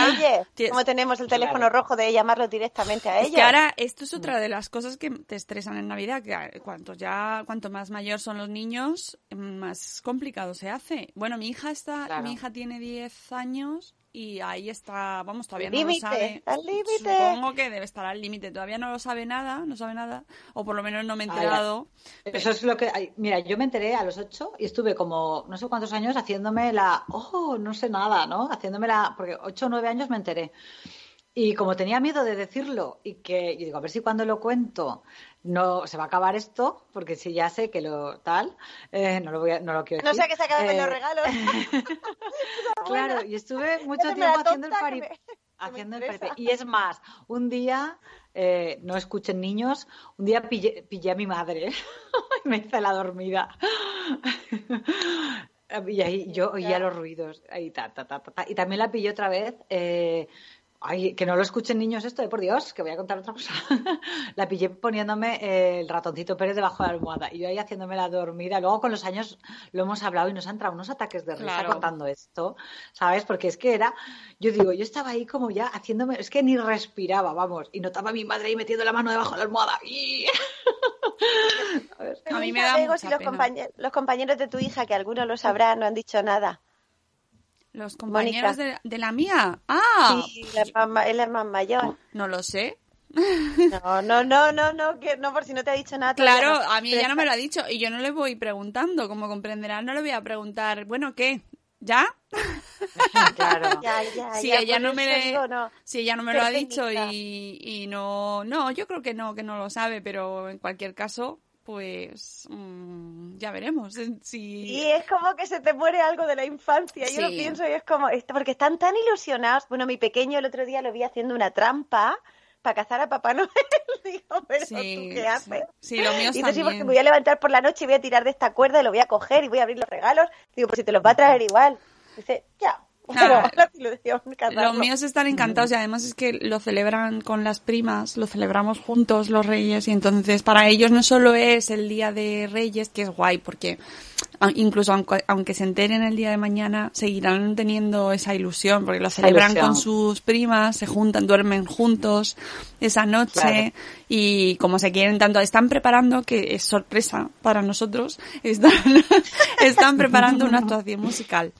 cómo tenemos el teléfono rojo de llamarlo directamente a ellos. y ahora, esto es otra de las cosas que te estresan en Navidad, que cuanto ya, cuanto más mayor son los niños, más complicado se hace. Bueno, mi hija está, mi hija tiene 10 años y ahí está, vamos, todavía no lo sabe. Al límite. Supongo que debe estar al límite. Todavía no lo sabe nada, no sabe nada, o por lo menos no me he enterado. Eso es lo que. Mira, yo me enteré a los ocho y estuve como no sé cuántos años haciéndome la. Oh, no sé nada, ¿no? Haciéndome la. Porque ocho o nueve años me enteré. Y como tenía miedo de decirlo y que, y digo, a ver si cuando lo cuento no se va a acabar esto, porque si ya sé que lo tal, eh, no, lo voy a, no lo quiero decir. No sé que se acaben los eh, regalos. claro, y estuve mucho tiempo haciendo el paripé. Haciendo el Y es más, un día, eh, no escuchen niños, un día pillé, a mi madre y me hice la dormida. y ahí yo oía los ruidos. Ahí, ta, ta, ta, y también la pillé otra vez Ay, que no lo escuchen niños esto, eh, por Dios, que voy a contar otra cosa. la pillé poniéndome eh, el ratoncito Pérez debajo de la almohada y yo ahí haciéndome la dormida. Luego con los años lo hemos hablado y nos han entrado unos ataques de risa Claro. contando esto, ¿sabes? Porque es que era, yo digo, yo estaba ahí como ya haciéndome, es que ni respiraba, vamos, y notaba a mi madre ahí metiendo la mano debajo de la almohada. ¡Y! A mí me da mucha si los, pena. compañe- los compañeros de tu hija, que algunos lo sabrán, no han dicho nada. Los compañeros de, de la mía. Ah, Sí, la más ma- él es más mayor. no lo sé. No, no, no, no, no, que no, por si no te ha dicho nada. Claro, no. a mí ya no me lo ha dicho y yo no le voy preguntando, como comprenderán, no le voy a preguntar, bueno, ¿qué? ¿Ya? claro. Ya, ya, Si ya, ella no me, digo, no. si ella no me lo ha dicho y, y no, no, yo creo que no, que no lo sabe, pero en cualquier caso, pues mm, ya veremos si Y es como que se te muere algo de la infancia. Yo lo pienso y es como, porque están tan ilusionados. Bueno, mi pequeño el otro día lo vi haciendo una trampa para cazar a Papá Noel. Digo, pero Sí, tú qué haces. sí, los míos Y dice, sí, porque también. me voy a levantar por la noche y voy a tirar de esta cuerda y lo voy a coger y voy a abrir los regalos. Digo, pues si te los va a traer igual. Dice, ya. Ah. Los míos están encantados y además es que lo celebran con las primas, lo celebramos juntos los Reyes y entonces para ellos no solo es el día de Reyes, que es guay porque a- incluso aunque, aunque se enteren el día de mañana seguirán teniendo esa ilusión porque lo celebran con sus primas, se juntan, duermen juntos esa noche Claro. y como se quieren tanto, están preparando, que es sorpresa para nosotros, están, están preparando una actuación musical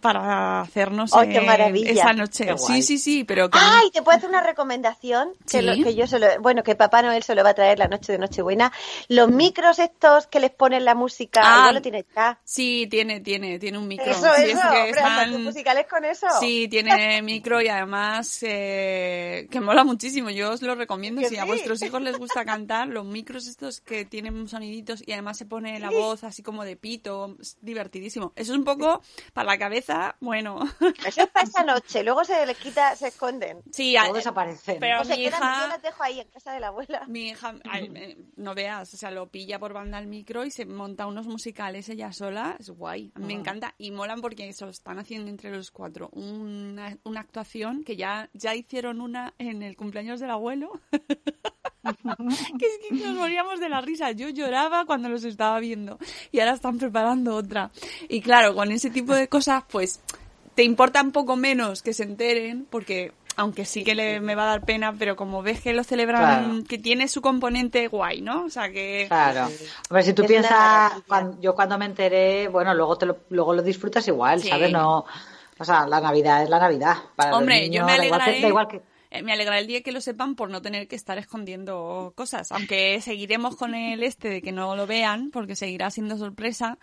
para hacernos ¡Ay, qué maravilla! esa noche. Qué Sí, sí, sí, pero que Ay, te puedo hacer una recomendación que, Sí. lo- que yo se lo, bueno, que Papá Noel se lo va a traer la noche de Nochebuena. Los micros estos que les ponen la música, Ah, lo tiene ya. sí tiene, tiene, tiene un micro. Eso, Sí, eso, es que están- musicales con eso. Sí, tiene micro y además eh, que mola muchísimo. Yo os lo recomiendo. Que Si a sí. vuestros hijos les gusta cantar, los micros estos que tienen soniditos y además se pone la voz así como de pito, es divertidísimo. Eso es un poco para la cabeza, bueno. Eso es para esa noche, luego se les quita, se esconden. Sí, Luego a- desaparecen. Pero o se mi quedan, hija... yo las dejo ahí en casa de la abuela. Mi hija, ay, no veas, o sea, lo pilla por banda al micro y se monta unos musicales ella sola, es guay, a mí me encanta y molan porque eso, están haciendo entre los cuatro una, una actuación que ya, ya hicieron una en el cumpleaños del abuelo, que es que nos moríamos de la risa, yo lloraba cuando los estaba viendo y ahora están preparando otra. Y claro, con ese tipo de cosas, pues te importa un poco menos que se enteren porque aunque sí que le, me va a dar pena, pero como ves que lo celebran, Claro. que tiene su componente guay, ¿no? O sea que... Claro. A ver, si tú Es piensas, cuando, yo cuando me enteré, bueno, luego te lo, luego lo disfrutas igual, Sí. ¿sabes? No, o sea, la Navidad es la Navidad. Para los Hombre, yo niños, me da igual que- alegraré, da igual que- eh, me alegraré el día que lo sepan por no tener que estar escondiendo cosas. Aunque seguiremos con el este de que no lo vean, porque seguirá siendo sorpresa,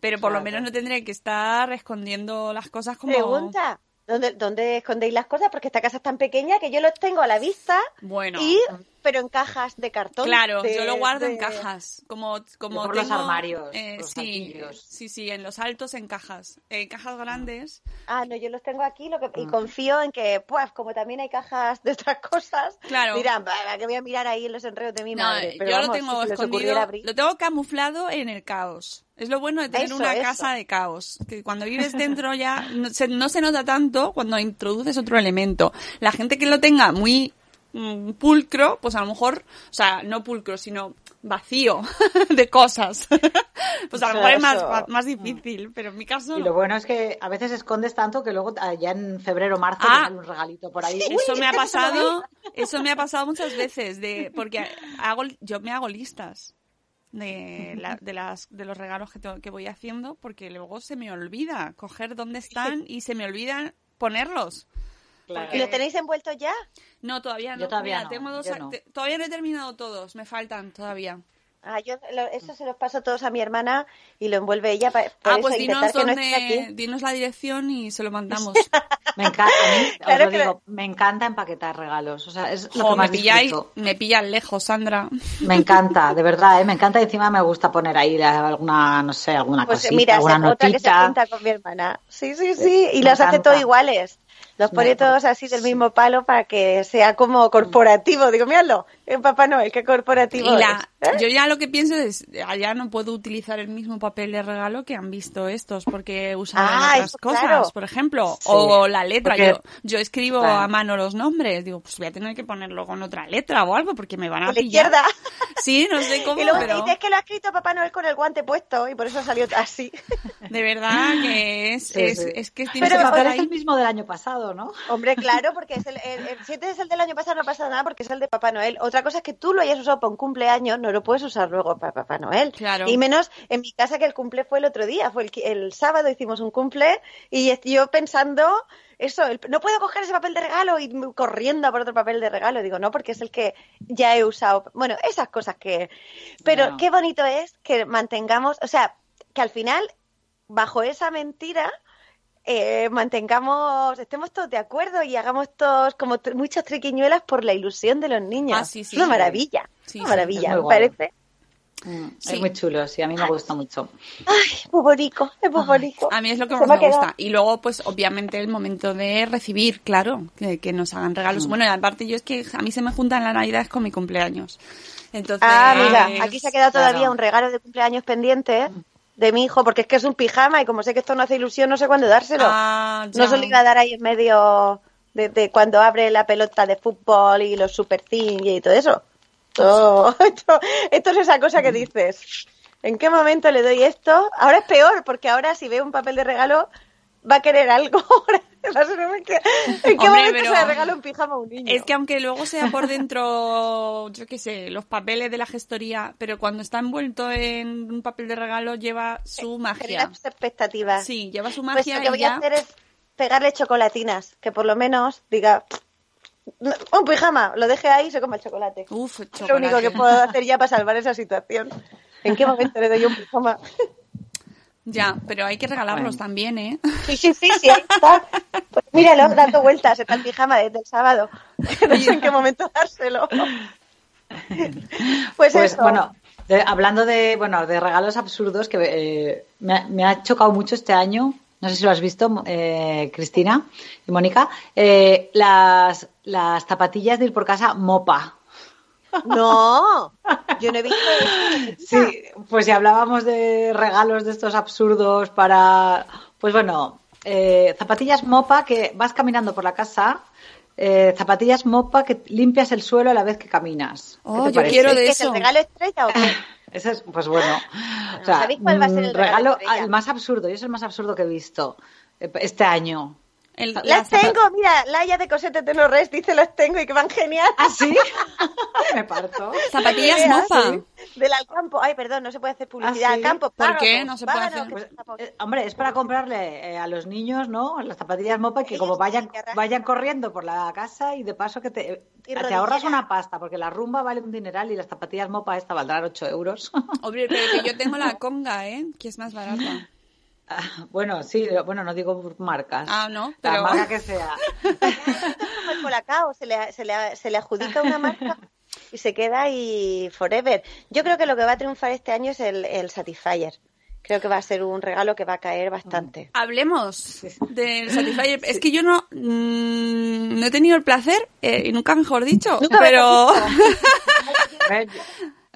pero por lo menos no tendré que estar escondiendo las cosas como... Pregunta, ¿dónde, ¿dónde escondéis las cosas? Porque esta casa es tan pequeña que yo los tengo a la vista, Bueno. y pero en cajas de cartón. Claro, de- yo lo guardo en cajas, como como por los armarios, eh, los sí, altillos. sí, sí, en los altos en cajas, en cajas grandes. Ah, no, yo los tengo aquí lo que, y confío en que, pues, como también hay cajas de otras cosas, Claro. dirán, "Bah, que voy a mirar ahí en los enredos de mi No, madre. Pero yo vamos, lo tengo si escondido, abrir- lo tengo camuflado en el caos. Es lo bueno de tener Eso, una eso. casa de caos, que cuando vives dentro ya no se, no se nota tanto cuando introduces otro elemento. La gente que lo tenga muy mm, pulcro, pues a lo mejor, o sea, no pulcro, sino vacío de cosas. pues a lo mejor es más, más difícil, pero en mi caso Y lo bueno es que a veces escondes tanto que luego ah, ya en febrero o marzo Ah. te sale un regalito por ahí. Eso me ha pasado, eso me ha pasado muchas veces, de, porque hago, yo me hago listas de, la- de las de los regalos que, tengo- que voy haciendo, porque luego se me olvida coger dónde están y se me olvida ponerlos. Claro. ¿Y los tenéis envueltos ya? No, todavía no. Yo todavía Mira, no, tengo dos, yo no. te- todavía no he terminado todos, me faltan todavía. Ah, yo lo- eso se los paso todos a mi hermana y lo envuelve ella para ah, eso pues dinos, no dónde, dinos la dirección y se lo mandamos. Me encanta, a mí, os lo digo, me encanta empaquetar regalos. O sea, es lo Jo, que más me pilláis, me pillan lejos, Sandra. Me encanta, de verdad, ¿eh? me encanta. y Encima me gusta poner ahí alguna, no sé, alguna Pues cosita, mira, alguna que se junta con mi hermana. Sí, sí, sí. Y Me los hace todos iguales. Los pone todos así del mismo palo para que sea como corporativo. Digo, míralo, en Papá Noel, qué corporativo Y la, es, ¿eh? yo ya lo que pienso es, allá no puedo utilizar el mismo papel de regalo que han visto estos, porque usan Ah, otras eso, cosas, claro. por ejemplo, Sí, o la letra. porque- Yo, yo escribo Claro. a mano los nombres, digo, pues voy a tener que ponerlo con otra letra o algo, porque me van a Con la izquierda. Sí, no sé cómo, Y luego pero dices que lo ha escrito Papá Noel con el guante puesto y por eso salió así. de verdad que es, Sí, es, sí. es que tienes Pero que papel es el mismo del año pasado, ¿no? Hombre, claro, porque es el, el, el 7 es el del año pasado, no pasa nada porque es el de Papá Noel. Otra cosa es que tú lo hayas usado para un cumpleaños, no lo puedes usar luego para Papá Noel. Claro. Y menos en mi casa que el cumple fue el otro día, fue el, el sábado hicimos un cumple y yo pensando eso, el- no puedo coger ese papel de regalo y corriendo a por otro papel de regalo. Digo, no, porque es el que ya he usado. Bueno, esas cosas que... Pero qué bonito es que mantengamos, o sea, que al final, bajo esa mentira, eh, mantengamos, estemos todos de acuerdo y hagamos todos como tr- muchas triquiñuelas por la ilusión de los niños. Ah, sí, sí, Es una sí. maravilla, Sí, una maravilla, es muy me guay. parece. Mm, Sí. Es muy chulo, sí, a mí me gusta mucho. Ay, muy bonito, es muy bonito. A mí es lo que Se más me gusta. Y luego, pues, obviamente, el momento de recibir, claro, que, que nos hagan Mm. regalos. Bueno, y aparte, yo es que a mí se me juntan las navidades con mi cumpleaños. Entonces, Ah, mira, aquí se ha quedado todavía claro. un regalo de cumpleaños pendiente de mi hijo, porque es que es un pijama y como sé que esto no hace ilusión, no sé cuándo dárselo. Ah, no se lo iba a dar ahí en medio de, de cuando abre la pelota de fútbol y los super y todo eso. Todo- esto, esto es esa cosa que dices. ¿En qué momento le doy esto? Ahora es peor, porque ahora si ve un papel de regalo va a querer algo. ¿En qué Hombre, momento pero- se le regala un pijama a un niño? Es que aunque luego sea por dentro, yo qué sé, los papeles de la gestoría, pero cuando está envuelto en un papel de regalo lleva su magia. Genera expectativas. Sí, lleva su Pues magia lo que voy ya... a hacer es pegarle chocolatinas, que por lo menos diga, un pijama, lo deje ahí y se coma el chocolate. Uf, Es lo único que chocolate. puedo hacer ya para salvar esa situación. ¿En qué momento le doy un pijama? Ya, pero hay que regalarlos Bueno. también, ¿eh? Sí, sí, sí, sí, ahí está. Pues míralo, dando vueltas, está el pijama desde el sábado. No sé en qué momento dárselo. Pues, Pues eso. bueno, de- hablando de bueno de regalos absurdos que eh, me, ha- me ha chocado mucho este año. No sé si lo has visto, eh, Cristina y Mónica. eh, las, las zapatillas de ir por casa Mopa. No, yo no he visto eso. Sí, pues si hablábamos de regalos de estos absurdos para. Pues bueno, eh, zapatillas Mopa que vas caminando por la casa. eh, zapatillas Mopa que limpias el suelo a la vez que caminas. ¿Qué Oh, te yo parece? quiero de ¿Es el eso. regalo estrella o qué? Ese es, pues bueno. O sea, ¿Sabéis cuál va a ser el mm, regalo regalo el más absurdo? Yo es el más absurdo que he visto eh, este año. El- Las tengo, mira, Laia de Cosete Tenorres dice las tengo y que van genial. ¿Ah, sí? Me parto. Zapatillas mopa. sí. Del Alcampo. Ay, perdón, no se puede hacer publicidad. ¿Ah, sí? Alcampo, ¿Por páganos, qué no se puede hacer? Pues, eh, hombre, es para comprarle eh, a los niños, ¿no? Las zapatillas mopa que como vayan vayan corriendo por la casa y de paso que te, te ahorras una pasta porque la rumba vale un dineral y las zapatillas mopa esta valdrán 8 euros. Hombre, pero que yo tengo la conga, ¿eh? Que es más barata. Ah, bueno, sí, bueno, no digo marcas. Ah, no, La pero- marca que sea. como el Colacao, se le, se, le, se le adjudica una marca y se queda ahí forever. Yo creo que lo que va a triunfar este año es el, el Satisfyer. Creo que va a ser un regalo que va a caer bastante. Hablemos del Satisfyer. Es que yo no, mm, no he tenido el placer, eh, y nunca mejor dicho, Nunca pero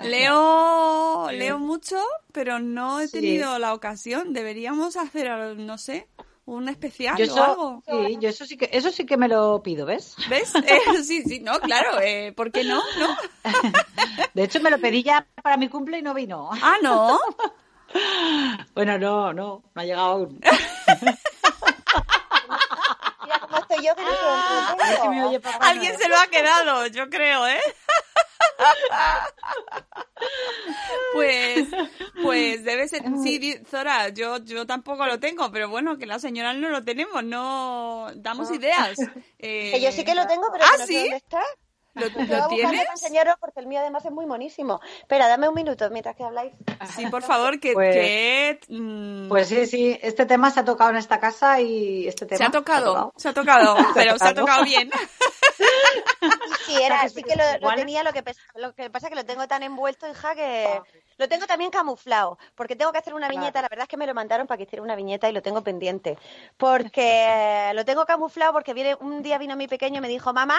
leo, leo mucho, pero no he Sí. tenido la ocasión. Deberíamos hacer, no sé, un especial yo o eso, algo. sí, yo eso sí que eso sí que me lo pido, ¿ves? ¿Ves? Eh, sí, sí, no, claro, eh, ¿por qué no? ¿No? De hecho me lo pedí ya para mi cumple y no vino. Ah, no. Bueno, no, no, no ha llegado aún. Cómo estoy yo que no Alguien se lo ha quedado, yo creo, ¿eh? Pues, pues debe ser. Sí, Zora, yo, yo tampoco lo tengo, pero bueno, que la señora no lo tenemos, no damos ideas. Eh, Que yo sí que lo tengo, pero ¿Ah, que no sé sí? dónde está. ¿Lo, Te voy a lo buscarlo tienes? enseñaros porque el mío además es muy monísimo. Espera, dame un minuto mientras que habláis. Sí, por favor, que, Pues- que, mm, Pues sí, sí, este tema se ha tocado en esta casa y este tema se ha tocado, se ha tocado, pero se ha tocado bien. Sí, era, que sí sí, que lo, lo tenía, lo que, lo que pasa es que lo tengo tan envuelto, hija, que Lo tengo también camuflado, porque tengo que hacer una viñeta. La verdad es que me lo mandaron para que hiciera una viñeta y lo tengo pendiente. Porque lo tengo camuflado porque viene, un día vino mi pequeño y me dijo, mamá,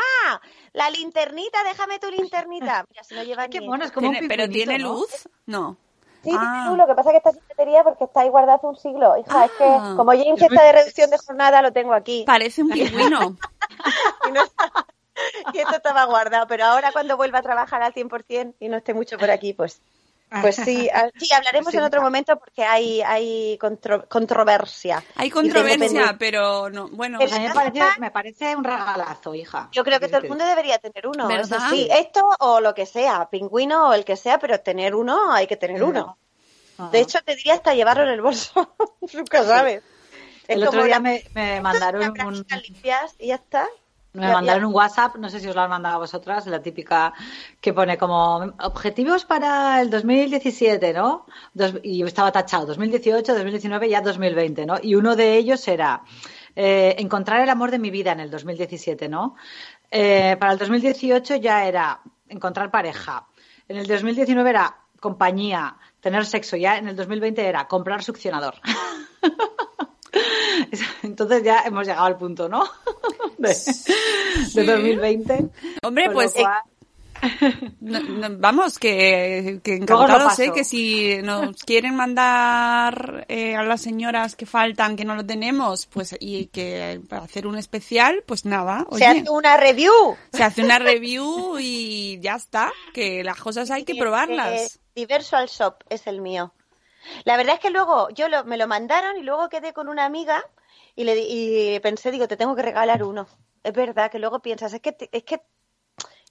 la linternita, déjame tu linternita. Mira, si no lleva Qué ni- mono, es como un ¿Pero tiene ¿no? luz? No. Sí, Ah. tú, lo que pasa es que está sin batería porque está ahí guardado hace un siglo. Hija, es que Ah. como James está de reducción de jornada, lo tengo aquí. Parece un pingüino. y, no está- y esto estaba guardado, pero ahora cuando vuelva a trabajar al 100% y no esté mucho por aquí, pues pues sí, a- sí hablaremos en otro momento porque hay hay contro- controversia. Hay controversia, pero no. Bueno, Pero- a mí me parece, me parece un regalazo, hija. Yo creo que todo el mundo debería tener uno, ¿Verdad? eso sí, esto o lo que sea, pingüino o el que sea, pero tener uno hay que tener uno. Ajá. De hecho, te diría hasta llevarlo en el bolso, nunca sabes. Es El otro como día la- me, me mandaron un, limpias y ya está. Me Ya- mandaron ya- un WhatsApp, no sé si os lo han mandado a vosotras, la típica que pone como objetivos para el 2017, ¿no? Dos- y estaba tachado 2018, 2019 y ya 2020, ¿no? Y uno de ellos era eh, encontrar el amor de mi vida en el 2017, ¿no? Eh, para el 2018 ya era encontrar pareja. En el 2019 era compañía, tener sexo. Ya en el 2020 era comprar succionador. Entonces ya hemos llegado al punto, ¿no? De, de 2020. Hombre, pues cual- No, no, vamos, que, encantados. ¿eh? Que si nos quieren mandar eh, a las señoras que faltan, que no lo tenemos, pues y que para hacer un especial, pues nada, oye, Se hace una review. se hace una review y ya está, que las cosas hay que probarlas. Eh, Diversual Shop es el mío. La verdad es que luego yo lo- me lo mandaron y luego quedé con una amiga y le y pensé, digo, te tengo que regalar uno. Es verdad que luego piensas, es que te- es que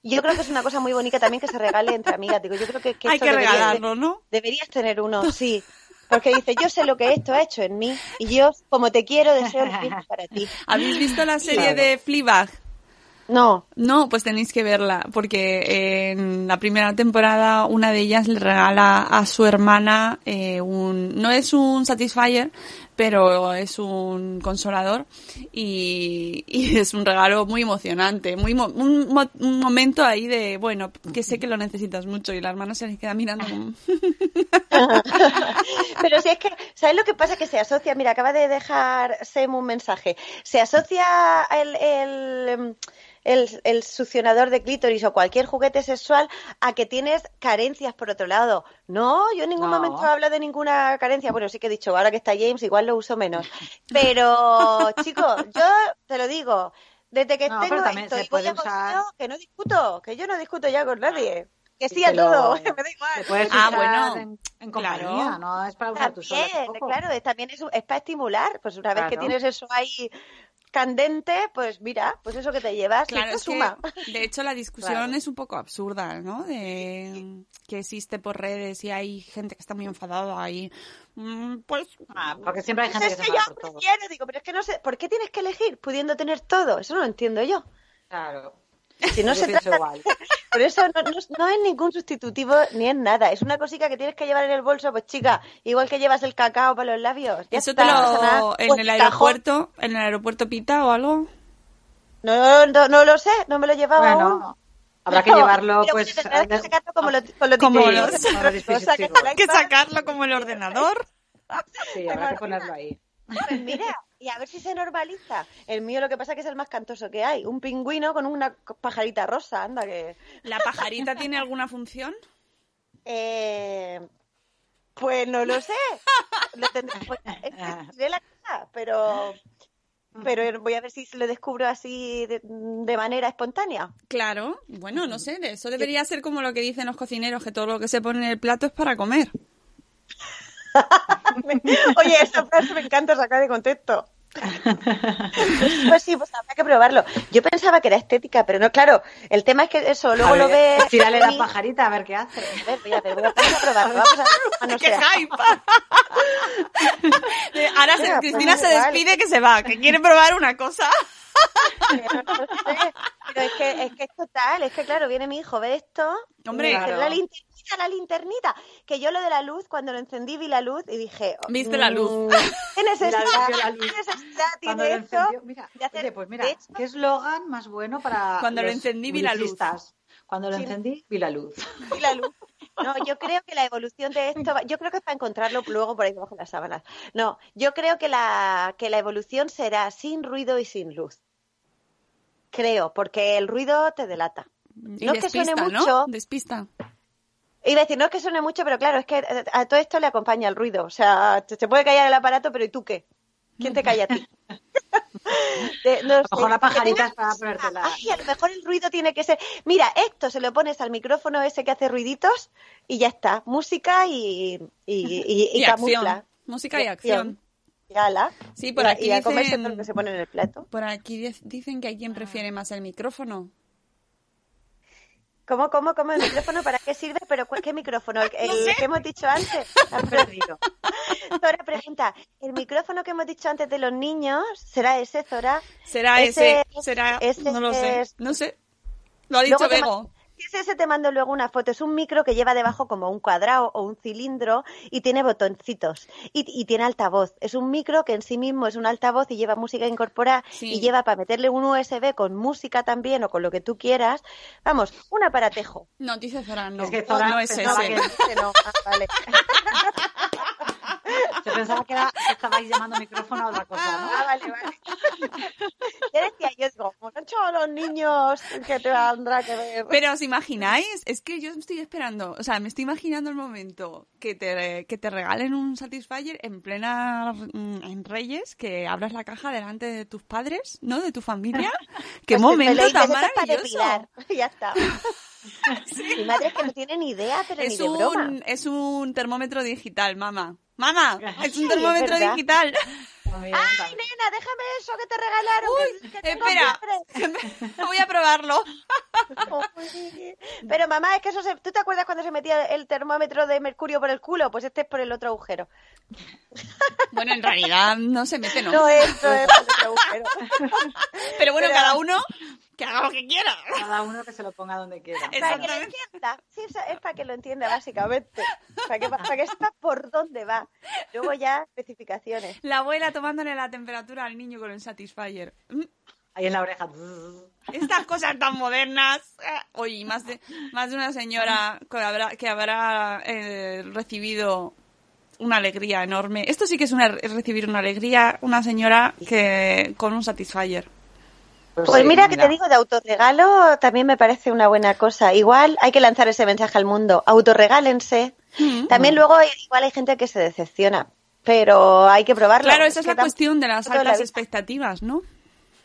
yo creo que es una cosa muy bonita también que se regale entre amigas. Digo, yo creo que, que Hay esto que debería- regalarlo, ¿no? Deberías tener uno, sí. Porque dice, yo sé lo que esto ha hecho en mí y yo, como te quiero, deseo lo mismo para ti. ¿Habéis visto la serie Claro. de Fleabag? No, No, pues tenéis que verla, porque en la primera temporada una de ellas le regala a su hermana un... No es un Satisfyer, pero es un consolador y, y es un regalo muy emocionante, muy mo- un, mo- un momento ahí de, bueno, que sé que lo necesitas mucho y la hermana se le queda mirando como... Pero si es que, ¿sabes lo que pasa? Que se asocia, mira, acaba de dejar Sem un mensaje, se asocia el, el, el, el succionador de clítoris o cualquier juguete sexual a que tienes carencias por otro lado. No, yo en ningún No. momento hablo de ninguna carencia. Bueno, sí que he dicho, ahora que está James, igual lo uso menos. Pero, chicos, yo te lo digo, desde que No, tengo esto se y voy puede a usar- que no discuto, que yo no discuto ya con nadie. Que sí a todo, me da igual. Ah, bueno, en, en claro. compañía, no es para usar sola También, tampoco. claro, es- también es, es para estimular. Pues una vez que Claro. tienes eso ahí candente, pues mira, pues eso que te llevas, Claro, es suma. que, de hecho, la discusión Claro. es un poco absurda, ¿no? De que existe por redes y hay gente que está muy enfadada ahí. Mm, Pues Ah, porque siempre hay gente Pues que es se que yo enfada por todo. quiero, digo, pero es que no sé, ¿por qué tienes que elegir pudiendo tener todo? Eso no lo entiendo yo. Claro. Si no Yo se pienso trata, igual. por eso no, no, no es ningún sustitutivo ni es nada. Es una cosita que tienes que llevar en el bolso, pues chica, igual que llevas el cacao para los labios. Ya eso está, te lo en Pues el cajón. aeropuerto, en el aeropuerto pita o algo. No, no, no lo sé, no me lo llevaba aún. Bueno, habrá que llevarlo pero pues... que sacarlo como lo, con lo Como los- que sacarlo como el ordenador. Sí, habrá que ponerlo ahí. Pues mira, y a ver si se normaliza. El mío lo que pasa es que es el más cantoso que hay. Un pingüino con una pajarita rosa, anda que... ¿La pajarita tiene alguna función? Eh, pues no lo sé. Lo tendré, pues, es que diré la cosa, pero... Pero voy a ver si lo descubro así de, de manera espontánea. Claro, bueno, no sé, de eso debería ser como lo que dicen los cocineros, que todo lo que se pone en el plato es para comer. Oye, esa frase me encanta sacar de contexto. Pues sí, pues habrá que probarlo. Yo pensaba que era estética, pero no, claro, el tema es que eso, luego A lo ver, ves... Tírale la pajarita a ver qué hace. A ver, voy a ver, voy a, vamos a probarlo. Vamos a, a no ¡Qué hype! Ahora se- Mira, Cristina pues se igual. despide que se va, que quiere probar una cosa. Pero no sé, pero es que, es que es total, es que claro, viene mi hijo, ve esto, Hombre, claro. la la linternita, que yo lo de la luz, cuando lo encendí vi la luz y dije, Viste la luz. mm, ¿qué necesidad, vio la luz. qué necesidad tiene esto? mira, de hacer- oye, pues mira, de hecho- qué eslogan más bueno para Cuando lo encendí, vi la luz. Cuando lo Sí. encendí, vi la luz. Vi la luz. No, yo creo que la evolución de esto, va- yo creo que es para encontrarlo luego por ahí debajo de las sábanas. No, yo creo que la, que la evolución será sin ruido y sin luz. Creo, porque el ruido te delata. Y No es que suene despista, mucho. ¿no? Despista. Iba a decir, no es que suene mucho, pero claro, es que a todo esto le acompaña el ruido. O sea, te, te puede callar el aparato, pero ¿y tú qué? ¿Quién te calla a ti? De- no A lo mejor sé, la pajarita es para tengas- ponértela. Ay, a lo mejor el ruido tiene que ser. Mira, esto se lo pones al micrófono ese que hace ruiditos y ya está. Música y, y, y, y Y camufla. acción. Música y acción. Y ala. Sí, por Y aquí y a comerse dicen- todo lo que se pone en el plato. Por aquí di- dicen que hay quien prefiere más el micrófono. ¿Cómo, cómo, cómo el micrófono? ¿Para qué sirve? ¿Pero cuál- qué micrófono? ¿El, el que hemos dicho antes? Has perdido. Zora pregunta, ¿el micrófono que hemos dicho antes de los niños será ese, Zora? ¿Será ese? Ese- ¿Será? ese no lo sé. No sé. Lo ha dicho Luego Bego. Es ese, te mando luego una foto. Es un micro que lleva debajo como un cuadrado o un cilindro y tiene botoncitos. Y, y tiene altavoz. Es un micro que en sí mismo es un altavoz y lleva música incorporada Sí. y lleva para meterle un USB con música también o con lo que tú quieras. Vamos, un aparatejo. No, dice Zora, no. Es que Zora no es ese. no. Ah, vale. Se pensaba que, era, que estabais llamando micrófono a otra cosa, ¿no? Ah, vale, vale. Yo decía, yo digo, a los niños, que te tendrá que ver? Pero os imagináis, es que yo estoy esperando, o sea, me estoy imaginando el momento que te, que te regalen un Satisfyer en plena mm, en Reyes, que abras la caja delante de tus padres, ¿no? De tu familia. Qué Pues momento tan "Esto es para maravilloso. depilar". Ya está. Mi madre es que no tiene ni idea, pero ni de broma. un, es un termómetro digital, mamá. Mamá, es un Sí, termómetro es digital. Ay, nena, déjame eso que te regalaron. Uy, que- que tengo espera. Voy a probarlo. Pero mamá, es que eso se... ¿Tú te acuerdas cuando se metía el termómetro de mercurio por el culo? Pues este es por el otro agujero. Bueno, en realidad no se mete, ¿no? No, esto es por el otro agujero. Pero bueno, pero- cada uno que haga lo que quiera. Cada uno que se lo ponga donde quiera. Para que lo entienda. Sí, es para que lo entienda, básicamente. Para que, para que sepa por dónde va. Luego ya, especificaciones. La abuela tomándole la temperatura al niño con el Satisfyer. Mm, Ahí en la oreja. Estas cosas tan modernas. Eh, Oye, más de, más de una señora que habrá, que habrá eh, recibido una alegría enorme. Esto sí que es una, es recibir una alegría, una señora que con un Satisfyer. Pues sí, mira que te digo, de autorregalo también me parece una buena cosa. Igual hay que lanzar ese mensaje al mundo. Autorregálense. También luego igual hay gente que se decepciona, pero hay que probarlo. Claro, esa es que la cuestión de las la altas expectativas, ¿no?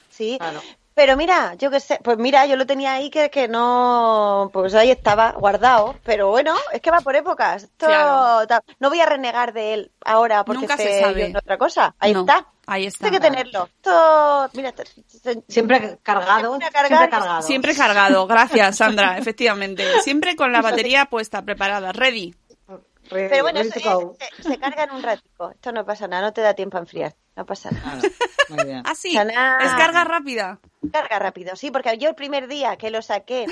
Sí, Claro. Pero mira, yo qué sé, pues mira, yo lo tenía ahí que, que no, pues ahí estaba guardado, pero bueno, es que va por épocas. Esto, Claro. ta- no voy a renegar de él ahora porque Nunca se sabe. en otra cosa. Ahí No, está. ahí está. Hay que tenerlo. Esto, mira, esto- Siempre cargado. Siempre cargado. Siempre cargado, gracias Sandra, efectivamente. Siempre con la batería puesta, preparada, ready. Re- Pero bueno, ready se, se- se carga en un ratico. Esto no pasa nada, no te da tiempo a enfriar. No pasa nada. Muy bien. Ah, sí, Sana. descarga rápida. Carga rápido, sí, porque yo el primer día que lo saqué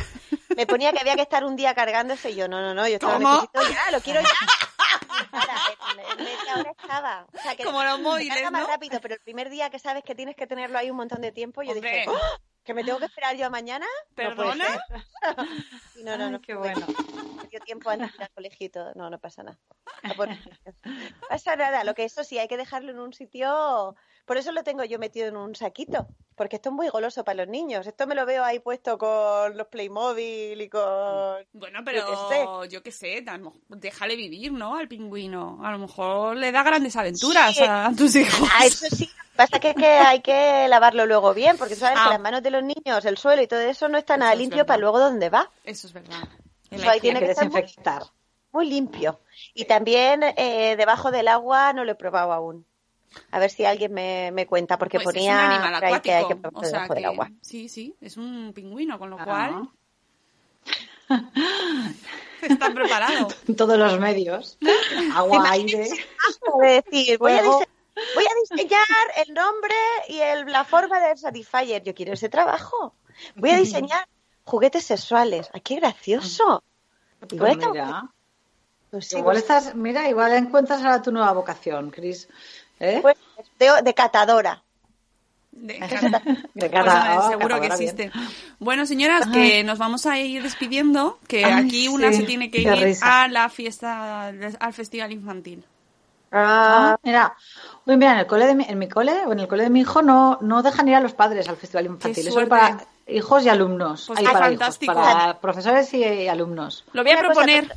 me ponía que había que estar un día cargándose y yo, no, no, no, yo esto lo ¿Cómo? necesito ya, lo quiero ya. Ahora, en, en media hora estaba. O sea, que Como los móviles, carga más ¿no? rápido, pero el primer día que sabes que tienes que tenerlo ahí un montón de tiempo, yo Hombre. dije, "¡Oh! ¿Que me tengo que esperar yo a mañana? No ¿Perdona? no, no, Ay, no. qué bueno. Me dio tiempo antes de ir al colegio y todo. No, no pasa nada. No no pasa nada. Lo que eso sí, hay que dejarlo en un sitio. Por eso lo tengo yo metido en un saquito. Porque esto es muy goloso para los niños. Esto me lo veo ahí puesto con los Playmobil y con. Bueno, pero yo qué sé, déjale vivir, ¿no? Al pingüino. A lo mejor le da grandes aventuras Sí. a tus hijos. Ah, eso sí. Pasa que, es que hay que lavarlo luego bien, porque sabes Ah. que las manos de los niños, el suelo y todo eso no está nada Eso limpio para luego dónde va. Eso es verdad. Eso ahí tiene Hay que que estar muy- desinfectar. muy limpio. Y también eh, debajo del agua no lo he probado aún. A ver si alguien me, me cuenta, porque Pues es ponía un animal ahí que hay que acuático. O sea del agua. sí, sí, es un pingüino, con lo Ah. cual está preparado. Todos los medios. Agua, aire. De decir, voy a, voy a diseñar el nombre y el, la forma del Satisfyer. Yo quiero ese trabajo. Voy a diseñar juguetes sexuales. ¡Ay, qué gracioso! Igual, Pues está- mira, pues sí, igual pues- estás, mira, igual encuentras ahora tu nueva vocación, Cris. ¿Eh? pues, de, de catadora. De- Pues, oh, seguro que bien. existe. Bueno, señoras, que nos vamos a ir despidiendo, que Ay, aquí una sí, se tiene que qué ir risa. a la fiesta, al festival infantil. Ah, mira, Uy, mira, en el cole de mi, en mi cole o en el cole de mi hijo no, no dejan ir a los padres al festival infantil. Eso es para hijos y alumnos. Pues para fantástico. hijos, para profesores y, y alumnos. Lo voy a Una cosa, proponer.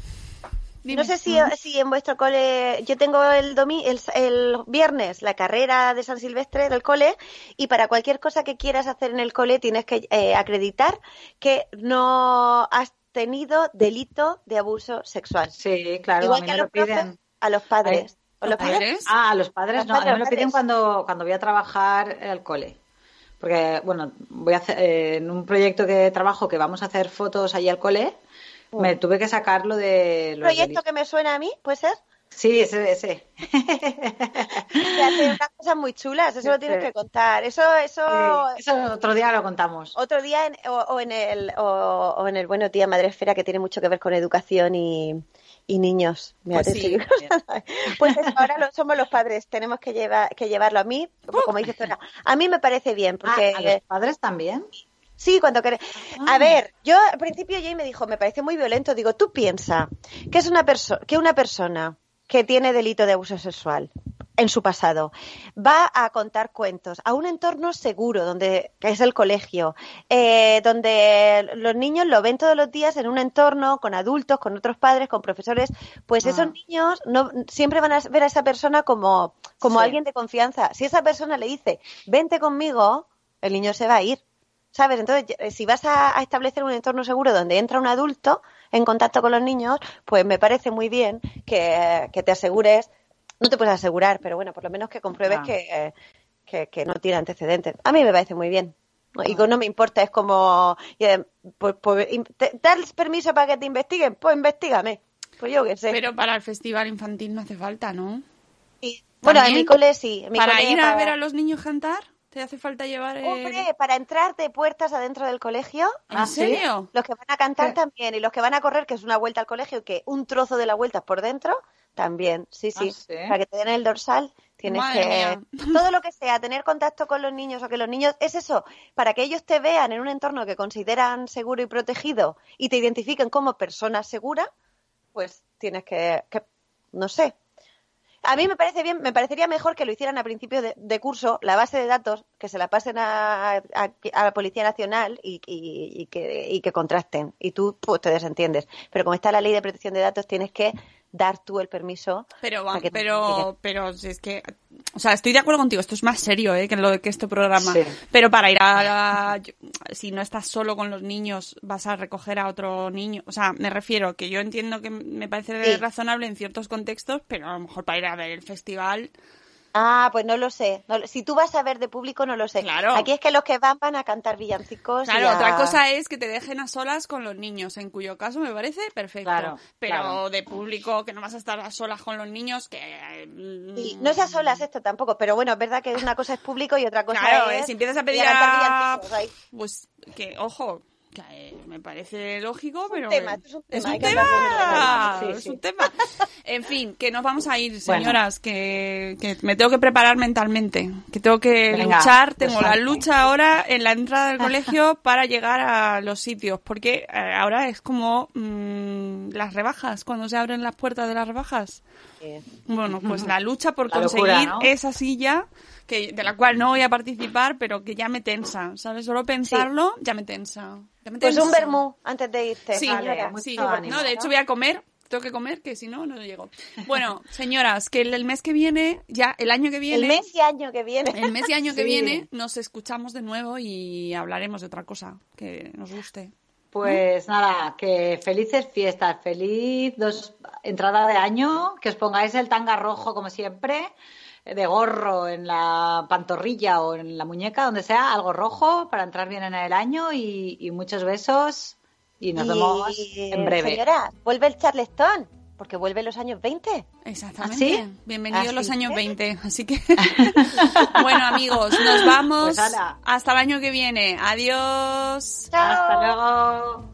Dime. No sé si, si en vuestro cole, yo tengo el, domi, el, el viernes la carrera de San Silvestre del cole y para cualquier cosa que quieras hacer en el cole tienes que eh, acreditar que no has tenido delito de abuso sexual. Sí, claro, Igual a mí que a los lo piden. profes, a los padres. ¿O los padres? ¿Padres? Ah, a los padres Los no, a mí me lo piden cuando, cuando voy a trabajar al cole. Porque, bueno, voy a hacer, eh, en un proyecto que trabajo que vamos a hacer fotos allí al cole, me tuve que sacarlo de ¿Un los proyecto delitos. que me suena a mí? ¿Puede ser? Sí, ese, ese. Hace unas cosas muy chulas, eso lo tienes que contar. Eso, eso, Sí, Eso otro día lo contamos. otro día en- o, o en el o, o en el Bueno Tía Madre Esfera que tiene mucho que ver con educación y, y niños. Mira, Pues sí. pues eso, ahora lo- somos los padres, tenemos que llevar que llevarlo a mí, como dices tú, a mí me parece bien Ah, porque ¿A los padres también? Sí, cuando querés. A ver, yo al principio Jay me dijo, me parece muy violento. Digo, tú piensa que es una persona, que una persona que tiene delito de abuso sexual en su pasado va a contar cuentos a un entorno seguro, donde que es el colegio, eh, donde los niños lo ven todos los días en un entorno con adultos, con otros padres, con profesores, pues Ah. esos niños no siempre van a ver a esa persona como como Sí. alguien de confianza. Si esa persona le dice, vente conmigo, el niño se va a ir. ¿Sabes? Entonces, eh, si vas a, a establecer un entorno seguro donde entra un adulto en contacto con los niños, pues me parece muy bien que, que te asegures, no te puedes asegurar, pero bueno, por lo menos que compruebes Ah. que, que, que no tiene antecedentes. A mí me parece muy bien. Y no me importa, es como, eh, pues, pues, te- ¿das permiso para que te investiguen? Pues investigame. Pues yo qué sé. Pero para el festival infantil no hace falta, ¿no? Bueno, en mi cole sí. en mi Para cole ir a para- ver a los niños cantar, ¿te hace falta llevar el... Hombre, para entrar de puertas adentro del colegio, ¿En ¿Ah, serio? Los que van a cantar también y los que van a correr, que es una vuelta al colegio, que un trozo de la vuelta es por dentro, también. Sí, sí. Ah, sí. Para que te den el dorsal, tienes Madre que. mía. Todo lo que sea, tener contacto con los niños o que los niños. Es eso, para que ellos te vean en un entorno que consideran seguro y protegido y te identifiquen como persona segura, pues tienes que. que- no sé. A mí me parece bien, me parecería mejor que lo hicieran a principio de, de curso, la base de datos, que se la pasen a, a- la Policía Nacional y, y- y que, y que contrasten. Y tú pues, te desentiendes. Pero como está la ley de protección de datos, tienes que dar tú el permiso. Pero, para que te pero, pero si es que, o sea, estoy de acuerdo contigo, esto es más serio, ¿eh? que lo que este programa. Sí. Pero para ir a, si no estás solo con los niños, vas a recoger a otro niño. O sea, me refiero que yo entiendo que me parece Sí. razonable en ciertos contextos, pero a lo mejor para ir a ver el festival, Ah, pues no lo sé. No si tú vas a ver de público, no lo sé. Claro. Aquí es que los que van van a cantar villancicos. y Claro, a- otra cosa es que te dejen a solas con los niños, en cuyo caso me parece perfecto. Claro, pero claro. de público, que no vas a estar a solas con los niños, que... mm, Sí, no es a solas esto tampoco, pero bueno, es verdad que una cosa es público y otra cosa Claro, es. eh, si empiezas a ir pedir a... Pues que, ojo, que eh, me parece lógico, pero... es un tema, un Sí, es sí. un tema. En fin, que nos vamos a ir, Bueno. señoras, que, que me tengo que preparar mentalmente, que tengo que Venga, luchar, tengo la lucha ahora en la entrada del colegio para llegar a los sitios, porque eh, ahora es como mm, las rebajas, cuando se abren las puertas de las rebajas. Sí. Bueno, pues la lucha por La locura, conseguir ¿no? esa silla que de la cual no voy a participar, pero que ya me tensa, ¿sabes? Solo pensarlo ya me tensa. Ya me Pues un tensa. vermú antes de irte. Sí, Vale, sí. ánimo, No, de hecho voy a comer. Tengo que comer, que si no, no llego. Bueno, señoras, que el, el mes que viene, ya el año que viene, El mes y año que viene. el mes y año que Sí. viene, nos escuchamos de nuevo y hablaremos de otra cosa que nos guste. Pues nada, que felices fiestas, feliz dos entrada de año, que os pongáis el tanga rojo como siempre, de gorro en la pantorrilla o en la muñeca, donde sea, algo rojo para entrar bien en el año y, y muchos besos y nos vemos en breve. Señora, vuelve el Charleston, porque vuelve los años 20. Exactamente. ¿Ah, sí? Bienvenidos Así los años es. 20. Así que, bueno, amigos, nos vamos Pues hala. hasta el año que viene. Adiós. Chao. Hasta luego.